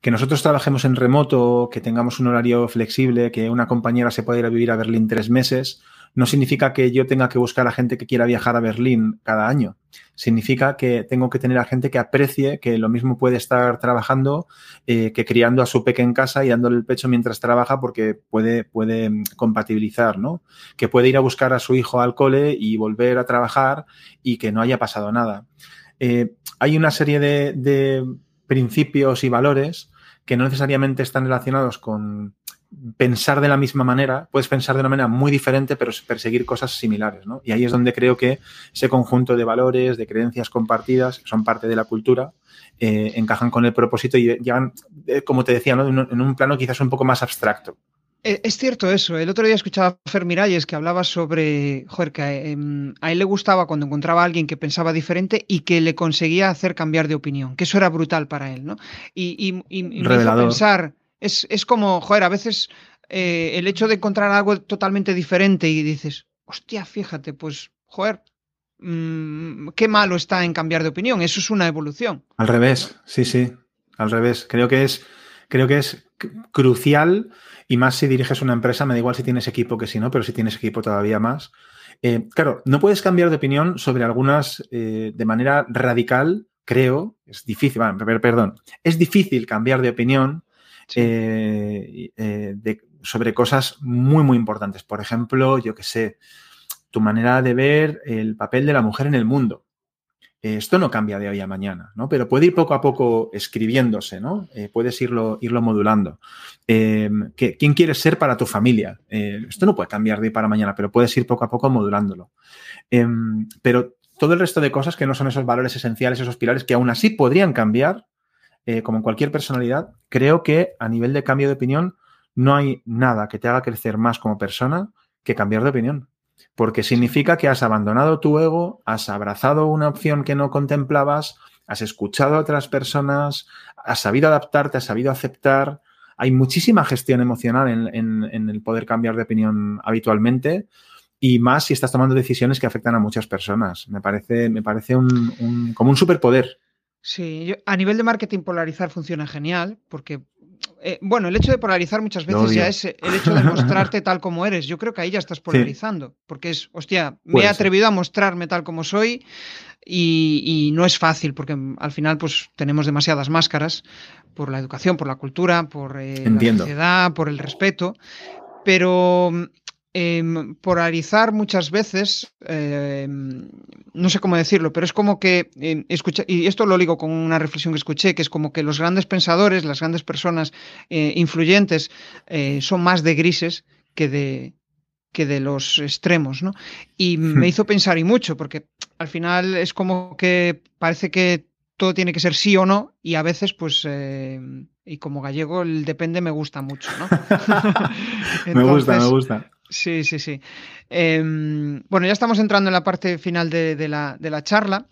que nosotros trabajemos en remoto, que tengamos un horario flexible, que una compañera se pueda ir a vivir a Berlín tres meses, no significa que yo tenga que buscar a gente que quiera viajar a Berlín cada año. Significa que tengo que tener a gente que aprecie que lo mismo puede estar trabajando eh, que criando a su peque en casa y dándole el pecho mientras trabaja porque puede, puede mm, compatibilizar, ¿no? Que puede ir a buscar a su hijo al cole y volver a trabajar y que no haya pasado nada. Eh, hay una serie de principios y valores que no necesariamente están relacionados con pensar de la misma manera, puedes pensar de una manera muy diferente, pero perseguir cosas similares, ¿no? Y ahí es donde creo que ese conjunto de valores, de creencias compartidas, que son parte de la cultura, eh, encajan con el propósito y llegan, eh, como te decía, ¿no? en un plano quizás un poco más abstracto. Eh, es cierto eso. El otro día escuchaba a Fer Miralles que hablaba sobre, joder, que em, a él le gustaba cuando encontraba a alguien que pensaba diferente y que le conseguía hacer cambiar de opinión, que eso era brutal para él, ¿no? Y, y, y me hizo pensar, es, es, como, joder, a veces eh, el hecho de encontrar algo totalmente diferente y dices, hostia, fíjate, pues, joder, mmm, qué malo está en cambiar de opinión. Eso es una evolución. Al revés, sí, sí, al revés. Creo que es, creo que es crucial y más si diriges una empresa, me da igual si tienes equipo que si no, pero si tienes equipo todavía más. Eh, claro, no puedes cambiar de opinión sobre algunas eh, de manera radical, creo, es difícil, perdón, es difícil cambiar de opinión eh, sobre cosas muy, muy importantes. Por ejemplo, yo que sé, tu manera de ver el papel de la mujer en el mundo. Esto no cambia de hoy a mañana, ¿no? Pero puede ir poco a poco escribiéndose, ¿no? Eh, puedes irlo, irlo modulando. Em, ¿Quién quieres ser para tu familia? Eh, esto no puede cambiar de hoy para mañana, pero puedes ir poco a poco modulándolo. Em, pero todo el resto de cosas que no son esos valores esenciales, esos pilares que aún así podrían cambiar, eh, como en cualquier personalidad, creo que a nivel de cambio de opinión no hay nada que te haga crecer más como persona que cambiar de opinión porque significa que has abandonado tu ego, has abrazado una opción que no contemplabas, has escuchado a otras personas, has sabido adaptarte, has sabido aceptar. Hay muchísima gestión emocional en, el poder cambiar de opinión habitualmente y más si estás tomando decisiones que afectan a muchas personas. Me parece, me parece un, como un superpoder. Sí, a nivel de marketing polarizar funciona genial porque eh, bueno, el hecho de polarizar muchas veces ya es el hecho de mostrarte tal como eres. Yo creo que ahí ya estás polarizando, porque es, hostia, me he atrevido a mostrarme tal como soy y, no es fácil, porque al final pues tenemos demasiadas máscaras por la educación, por la cultura, por eh, la sociedad, por el respeto, pero Em, polarizar muchas veces, em, no sé cómo decirlo, pero es como que, em, escucha, y esto lo digo con una reflexión que escuché, que es como que los grandes pensadores, las grandes personas eh, influyentes eh, son más de grises que de, que de los extremos, ¿no? Y hmm. me hizo pensar y mucho, porque al final es como que parece que todo tiene que ser sí o no, y a veces, pues, y como gallego, el depende me gusta mucho, ¿no? me gusta, me gusta. Sí, sí, sí. Em, bueno, ya estamos entrando en la parte final de, la, charla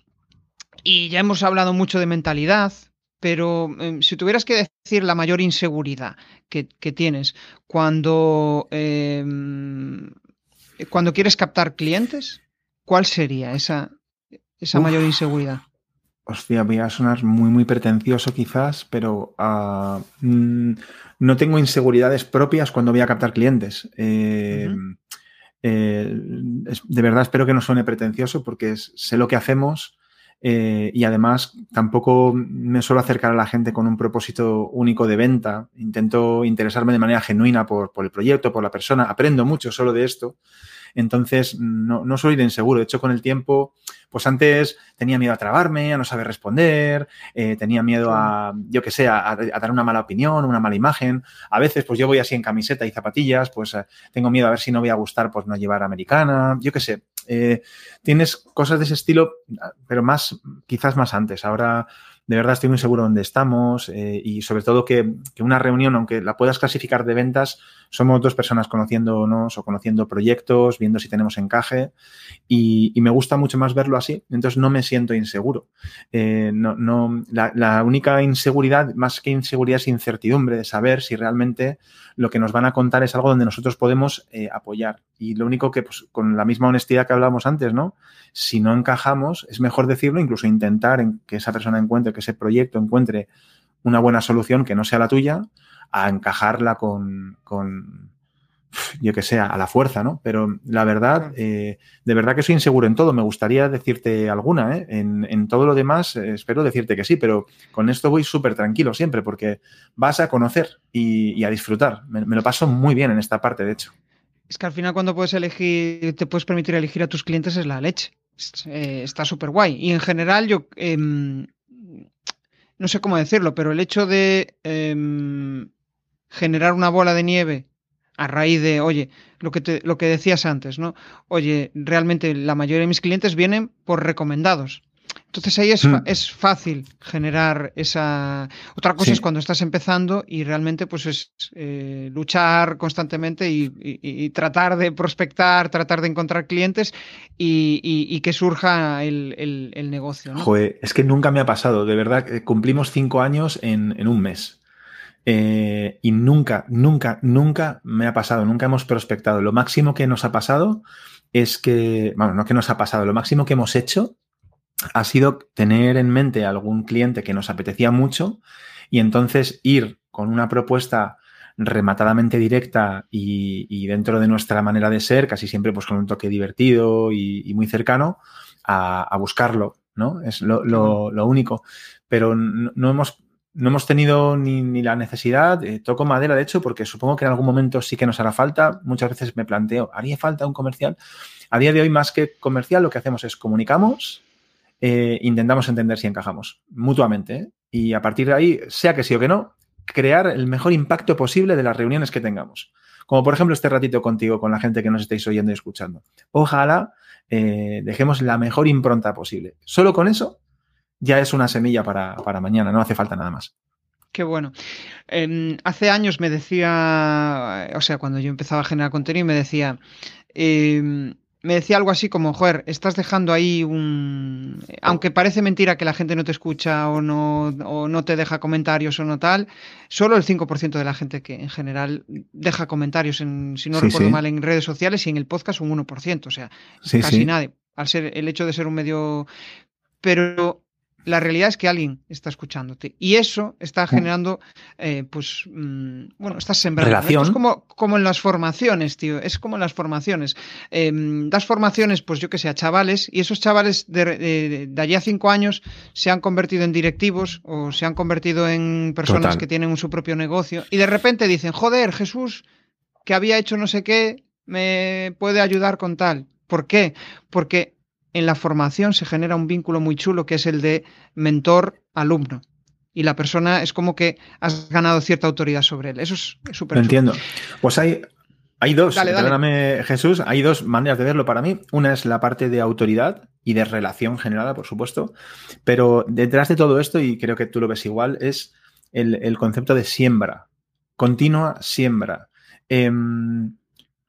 y ya hemos hablado mucho de mentalidad, pero em, si tuvieras que decir la mayor inseguridad que, tienes cuando, em, cuando quieres captar clientes, ¿cuál sería esa, esa mayor inseguridad? Hostia, voy a sonar muy, muy pretencioso quizás, pero mm, no tengo inseguridades propias cuando voy a captar clientes. Eh, eh, de verdad espero que no suene pretencioso porque sé lo que hacemos eh, y además tampoco me suelo acercar a la gente con un propósito único de venta. Intento interesarme de manera genuina por, por el proyecto, por la persona. Aprendo mucho solo de esto. Entonces, no, no soy de inseguro. De hecho, con el tiempo, pues antes tenía miedo a trabarme, a no saber responder, eh, tenía miedo a, yo qué sé, a, dar una mala opinión, una mala imagen. A veces, pues yo voy así en camiseta y zapatillas, pues eh, tengo miedo a ver si no voy a gustar, pues no llevar americana, yo qué sé. Eh, tienes cosas de ese estilo, pero más, quizás más antes. Ahora de verdad estoy muy seguro dónde estamos eh, y sobre todo que, una reunión, aunque la puedas clasificar de ventas, somos dos personas conociéndonos o conociendo proyectos, viendo si tenemos encaje y, me gusta mucho más verlo así, entonces no me siento inseguro. Eh, no, la, única inseguridad, más que inseguridad, es incertidumbre de saber si realmente lo que nos van a contar es algo donde nosotros podemos eh, apoyar. Y lo único que, pues, con la misma honestidad que hablábamos antes, ¿no? Si no encajamos, es mejor decirlo, incluso intentar en que esa persona encuentre, que ese proyecto encuentre una buena solución que no sea la tuya, a encajarla con, con yo que sea, a la fuerza, ¿no? Pero la verdad, eh, de verdad que soy inseguro en todo. Me gustaría decirte alguna, ¿eh? En, todo lo demás, eh, espero decirte que sí, pero con esto voy súper tranquilo siempre porque vas a conocer y, a disfrutar. Me, lo paso muy bien en esta parte, de hecho. Es que al final cuando puedes elegir, te puedes permitir elegir a tus clientes es la leche. Eh, está súper guay. Y en general yo... Em, no sé cómo decirlo, pero el hecho de em, generar una bola de nieve a raíz de, oye, lo que, te, lo que decías antes, ¿no? Oye, realmente la mayoría de mis clientes vienen por recomendados. Entonces ahí es, mm. es fácil generar esa... Otra cosa es cuando estás empezando y realmente pues es eh, luchar constantemente y, tratar de prospectar, tratar de encontrar clientes y, que surja el, negocio. ¿no? Joder, es que nunca me ha pasado, de verdad, cumplimos cinco años en, un mes. Eh, y nunca, nunca, nunca me ha pasado, nunca hemos prospectado. Lo máximo que nos ha pasado es que, bueno, no que nos ha pasado, lo máximo que hemos hecho ha sido tener en mente algún cliente que nos apetecía mucho y entonces ir con una propuesta rematadamente directa y, dentro de nuestra manera de ser, casi siempre pues con un toque divertido y, muy cercano, a, buscarlo, ¿no? Es lo, único. Pero no, hemos, no hemos tenido ni, la necesidad, eh, toco madera de hecho, porque supongo que en algún momento sí que nos hará falta. Muchas veces me planteo, ¿haría falta un comercial? A día de hoy, más que comercial, lo que hacemos es comunicamos, eh, intentamos entender si encajamos mutuamente. ¿eh? Y a partir de ahí, sea que sí o que no, crear el mejor impacto posible de las reuniones que tengamos. Como por ejemplo este ratito contigo, con la gente que nos estáis oyendo y escuchando. Ojalá eh, dejemos la mejor impronta posible. Solo con eso ya es una semilla para, mañana, no hace falta nada más. Qué bueno. Em, hace años me decía, o sea, cuando yo empezaba a generar contenido, me decía, em, me decía algo así como, joder, estás dejando ahí un... Aunque parece mentira que la gente no te escucha o no, o no te deja comentarios o no tal, solo el 5% de la gente que en general deja comentarios, en, si no recuerdo mal, en redes sociales y en el podcast un 1%, o sea, casi nadie, al ser el hecho de ser un medio... Pero la realidad es que alguien está escuchándote y eso está mm. generando, eh, pues, mm, bueno, estás sembrando. Es como, como en las formaciones, tío, es como en las formaciones. Em, das formaciones, pues yo que sé, a chavales y esos chavales de, de, allí a cinco años se han convertido en directivos o se han convertido en personas que tienen su propio negocio y de repente dicen, joder, Jesús, que había hecho no sé qué, me puede ayudar con tal. ¿Por qué? Porque en la formación se genera un vínculo muy chulo que es el de mentor-alumno. Y la persona es como que has ganado cierta autoridad sobre él. Eso es súper Entiendo. Pues hay, hay dos, perdóname Jesús, hay dos maneras de verlo para mí. Una es la parte de autoridad y de relación generada, por supuesto. Pero detrás de todo esto, y creo que tú lo ves igual, es el, concepto de siembra. Continua siembra. Em,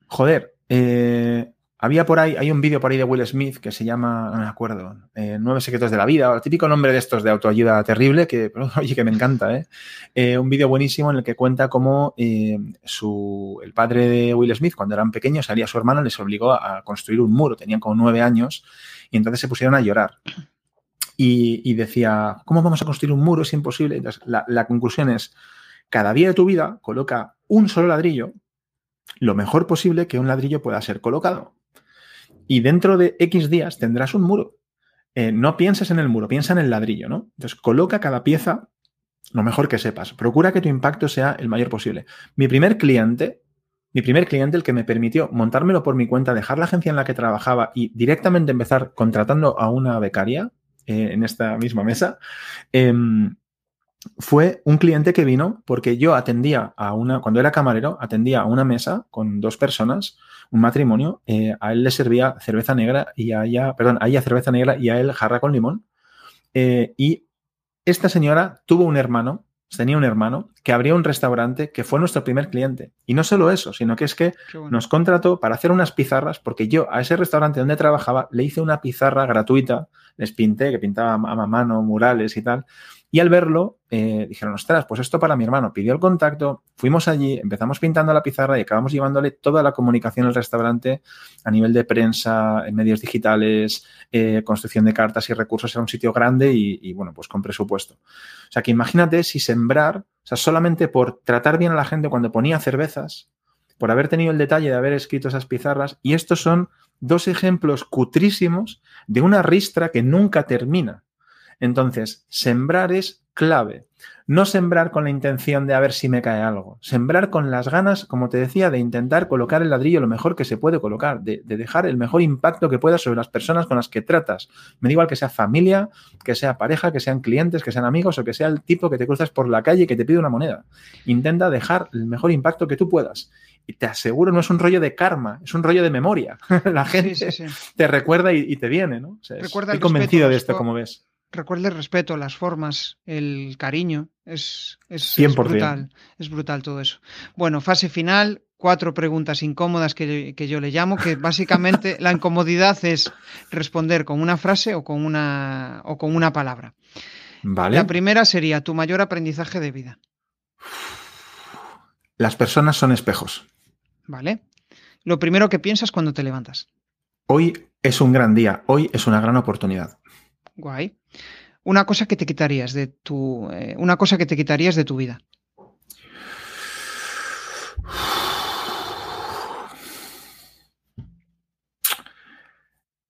joder, eh, había por ahí, hay un vídeo por ahí de Will Smith que se llama, no me acuerdo, eh, Nueve secretos de la vida, o el típico nombre de estos de autoayuda terrible, que, oye, que me encanta, ¿eh? ¿eh? un vídeo buenísimo en el que cuenta cómo eh, su, el padre de Will Smith, cuando eran pequeños, salía a su hermano, les obligó a construir un muro, tenían como nueve años, y entonces se pusieron a llorar. Y, decía, ¿cómo vamos a construir un muro? Es imposible. Entonces, la, la conclusión es, cada día de tu vida coloca un solo ladrillo, lo mejor posible que un ladrillo pueda ser colocado y dentro de X días tendrás un muro. Eh, no pienses en el muro, piensa en el ladrillo, ¿no? Entonces, coloca cada pieza lo mejor que sepas. Procura que tu impacto sea el mayor posible. Mi primer cliente, mi primer cliente, el que me permitió montármelo por mi cuenta, dejar la agencia en la que trabajaba y directamente empezar contratando a una becaria eh, en esta misma mesa, em, fue un cliente que vino porque yo atendía a una, cuando era camarero, atendía a una mesa con dos personas un matrimonio, eh, a él le servía cerveza negra y a ella, perdón, a ella cerveza negra y a él jarra con limón. Eh, y esta señora tuvo un hermano, tenía un hermano que abrió un restaurante que fue nuestro primer cliente. Y no solo eso, sino que es que bueno. nos contrató para hacer unas pizarras, porque yo a ese restaurante donde trabajaba le hice una pizarra gratuita, les pinté, que pintaba a mano, murales y tal. Y al verlo, eh, dijeron, ostras, pues esto para mi hermano. Pidió el contacto, fuimos allí, empezamos pintando la pizarra y acabamos llevándole toda la comunicación al restaurante a nivel de prensa, en medios digitales, eh, construcción de cartas y recursos. Era un sitio grande y, y, bueno, pues con presupuesto. O sea, que imagínate si sembrar, o sea, solamente por tratar bien a la gente cuando ponía cervezas, por haber tenido el detalle de haber escrito esas pizarras, y estos son dos ejemplos cutrísimos de una ristra que nunca termina. Entonces, sembrar es clave. No sembrar con la intención de a ver si me cae algo. Sembrar con las ganas, como te decía, de intentar colocar el ladrillo lo mejor que se puede colocar, de, de, dejar el mejor impacto que pueda sobre las personas con las que tratas. Me da igual que sea familia, que sea pareja, que sean clientes, que sean amigos o que sea el tipo que te cruzas por la calle y que te pide una moneda. Intenta dejar el mejor impacto que tú puedas. Y te aseguro, no es un rollo de karma, es un rollo de memoria. la gente sí, sí, sí. te recuerda y, y, te viene, ¿no? O sea, estoy convencido de esto, como ves recuerda el respeto, las formas, el cariño. Es, es, es, brutal. Es brutal todo eso. Bueno, fase final, cuatro preguntas incómodas que, que yo le llamo, que básicamente la incomodidad es responder con una frase o con una, o con una palabra. Vale. La primera sería tu mayor aprendizaje de vida. Las personas son espejos. Vale. Lo primero que piensas cuando te levantas. Hoy es un gran día, hoy es una gran oportunidad. Guay. Una cosa que te quitarías de tu. Eh, una cosa que te quitarías de tu vida.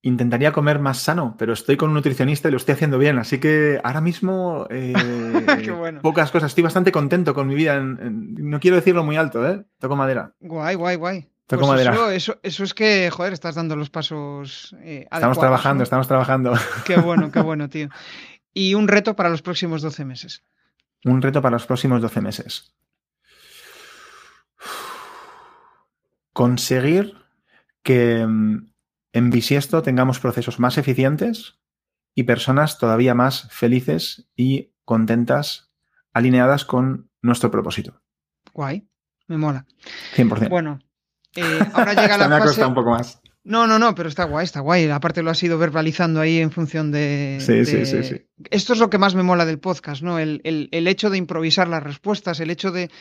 Intentaría comer más sano, pero estoy con un nutricionista y lo estoy haciendo bien. Así que ahora mismo eh, bueno. pocas cosas. Estoy bastante contento con mi vida. En, en, no quiero decirlo muy alto, ¿eh? Toco madera. Guay, guay, guay. Toco pues madera. Eso, eso, eso, es que, joder, estás dando los pasos. Eh, estamos trabajando, ¿no? estamos trabajando. Qué bueno, qué bueno, tío. Y un reto para los próximos 12 meses. Un reto para los próximos 12 meses. Conseguir que mm, en Bisiesto tengamos procesos más eficientes y personas todavía más felices y contentas, alineadas con nuestro propósito. Guay, me mola. 100%. Bueno, eh, ahora llega la me fase... ha costado un poco más. No, no, no, pero está guay, está guay. Aparte lo has ido verbalizando ahí en función de... Sí, de... sí, sí, sí, Esto es lo que más me mola del podcast, ¿no? El, el, el, hecho de improvisar las respuestas, el hecho de...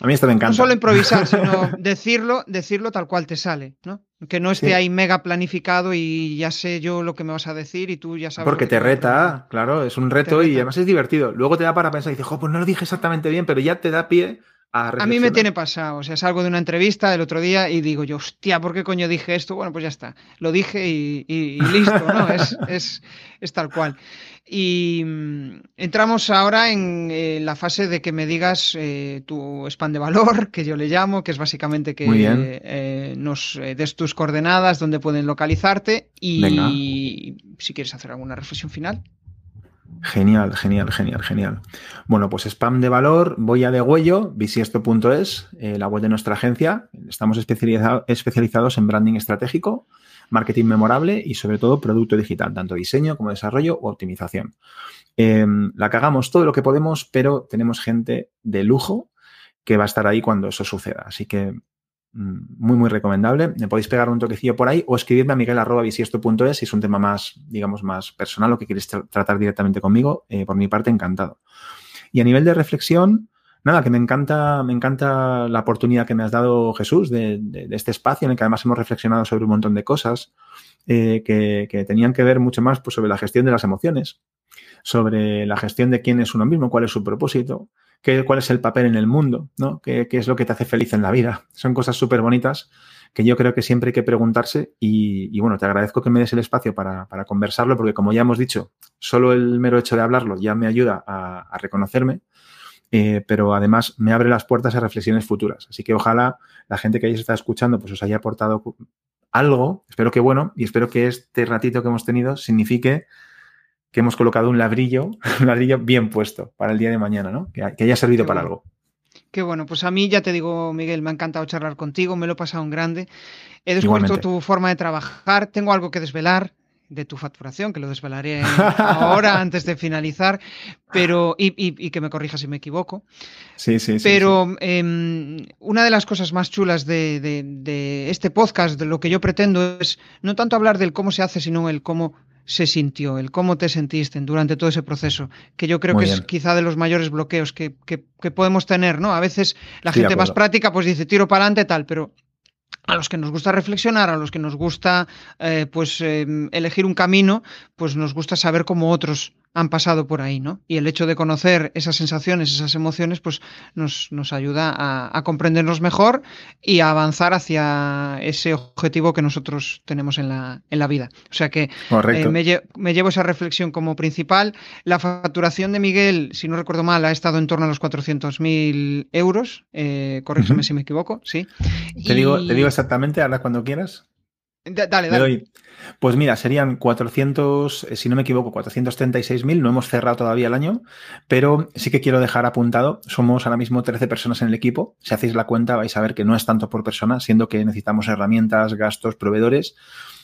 A mí esto me encanta. No solo improvisar, sino decirlo, decirlo tal cual te sale, ¿no? Que no esté Sí. ahí mega planificado y ya sé yo lo que me vas a decir y tú ya sabes... Porque te reta, claro, es un reto y además es divertido. Luego te da para pensar y dices, jo, pues no lo dije exactamente bien, pero ya te da pie a A mí me tiene pasado, o sea, salgo de una entrevista el otro día y digo yo, hostia, ¿por qué coño dije esto? Bueno, pues ya está, lo dije y, y- y listo, ¿no? Es, es, es tal cual. Y mm, entramos ahora en eh, la fase de que me digas eh, tu spam de valor, que yo le llamo, que es básicamente que eh, nos des tus coordenadas, donde pueden localizarte y Venga. si quieres hacer alguna reflexión final. Genial, genial, genial, genial. Bueno, pues spam de valor, voy a de Huello, bisiesto.es, eh, la web de nuestra agencia. Estamos especializa- especializados en branding estratégico, marketing memorable y sobre todo producto digital, tanto diseño como desarrollo o optimización. Eh, la cagamos todo lo que podemos, pero tenemos gente de lujo que va a estar ahí cuando eso suceda. Así que muy, muy recomendable. Me podéis pegar un toquecillo por ahí o escribirme a miguel.bisiesto.es si es un tema más, digamos, más personal o que tra- tratar directamente conmigo. Eh, por mi parte, encantado. Y a nivel de reflexión, nada, que me encanta, me encanta la oportunidad que me has dado, Jesús, de este espacio en el que además hemos reflexionado sobre un montón de cosas eh, que, que tenían que ver mucho más pues, sobre la gestión de las emociones, sobre la gestión de quién es uno mismo, cuál es su propósito, qué, cuál es el papel en el mundo, ¿no? ¿Qué, qué es lo que te hace feliz en la vida. Son cosas súper bonitas que yo creo que siempre hay que preguntarse y, bueno, te agradezco que me des el espacio para, para conversarlo porque como ya hemos dicho, solo el mero hecho de hablarlo ya me ayuda a, reconocerme, eh, pero además me abre las puertas a reflexiones futuras. Así que ojalá la gente que hayáis estado escuchando pues os haya aportado algo, espero que bueno, y espero que este ratito que hemos tenido signifique que hemos colocado un ladrillo, un ladrillo bien puesto para el día de mañana, ¿no? Que, que haya servido Qué para bueno. algo. Qué bueno, pues a mí ya te digo, Miguel, me ha encantado charlar contigo, me lo he pasado en grande. He descubierto Igualmente. tu forma de trabajar, tengo algo que desvelar. de tu facturación, que lo desvelaré ahora antes de finalizar, pero y, que me corrija si me equivoco. Sí, sí, sí. Pero em, una de las cosas más chulas de, de, este podcast, de lo que yo pretendo, es no tanto hablar del cómo se hace, sino el cómo se sintió, el cómo te sentiste durante todo ese proceso, que yo creo que es quizá de los mayores bloqueos que, podemos tener, ¿no? A veces la gente más práctica pues dice tiro para adelante tal, pero a los que nos gusta reflexionar, a los que nos gusta eh, pues em, elegir un camino, pues nos gusta saber cómo otros han pasado por ahí, ¿no? Y el hecho de conocer esas sensaciones, esas emociones, pues nos, nos ayuda a, comprendernos mejor y a avanzar hacia ese objetivo que nosotros tenemos en la, en la vida. O sea que eh, me, llevo esa reflexión como principal. La facturación de Miguel, si no recuerdo mal, ha estado en torno a los 400.000 euros. Eh, corrígeme si me equivoco, sí. Te, digo, te digo exactamente, ahora cuando quieras. Dale, dale. Pues mira, serían 400, eh, si no me equivoco, 436.000. No hemos cerrado todavía el año, pero sí que quiero dejar apuntado. Somos ahora mismo 13 personas en el equipo. Si hacéis la cuenta, vais a ver que no es tanto por persona, siendo que necesitamos herramientas, gastos, proveedores.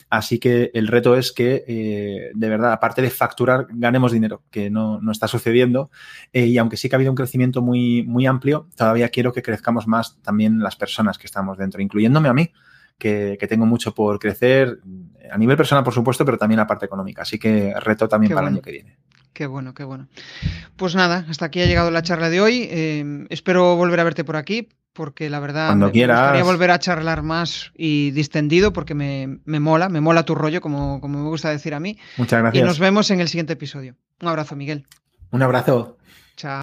Así que el reto es que, eh, de verdad, aparte de facturar, ganemos dinero, que no, no está sucediendo. Eh, y aunque sí que ha habido un crecimiento muy, muy amplio, todavía quiero que crezcamos más también las personas que estamos dentro, incluyéndome a mí que, tengo mucho por crecer a nivel personal, por supuesto, pero también la parte económica. Así que reto también para el año que viene. Qué bueno, qué bueno. Pues nada, hasta aquí ha llegado la charla de hoy. Eh, espero volver a verte por aquí, porque la verdad Cuando me, gustaría volver a charlar más y distendido, porque me, me, mola, me mola tu rollo, como, como me gusta decir a mí. Muchas gracias. Y nos vemos en el siguiente episodio. Un abrazo, Miguel. Un abrazo. Chao.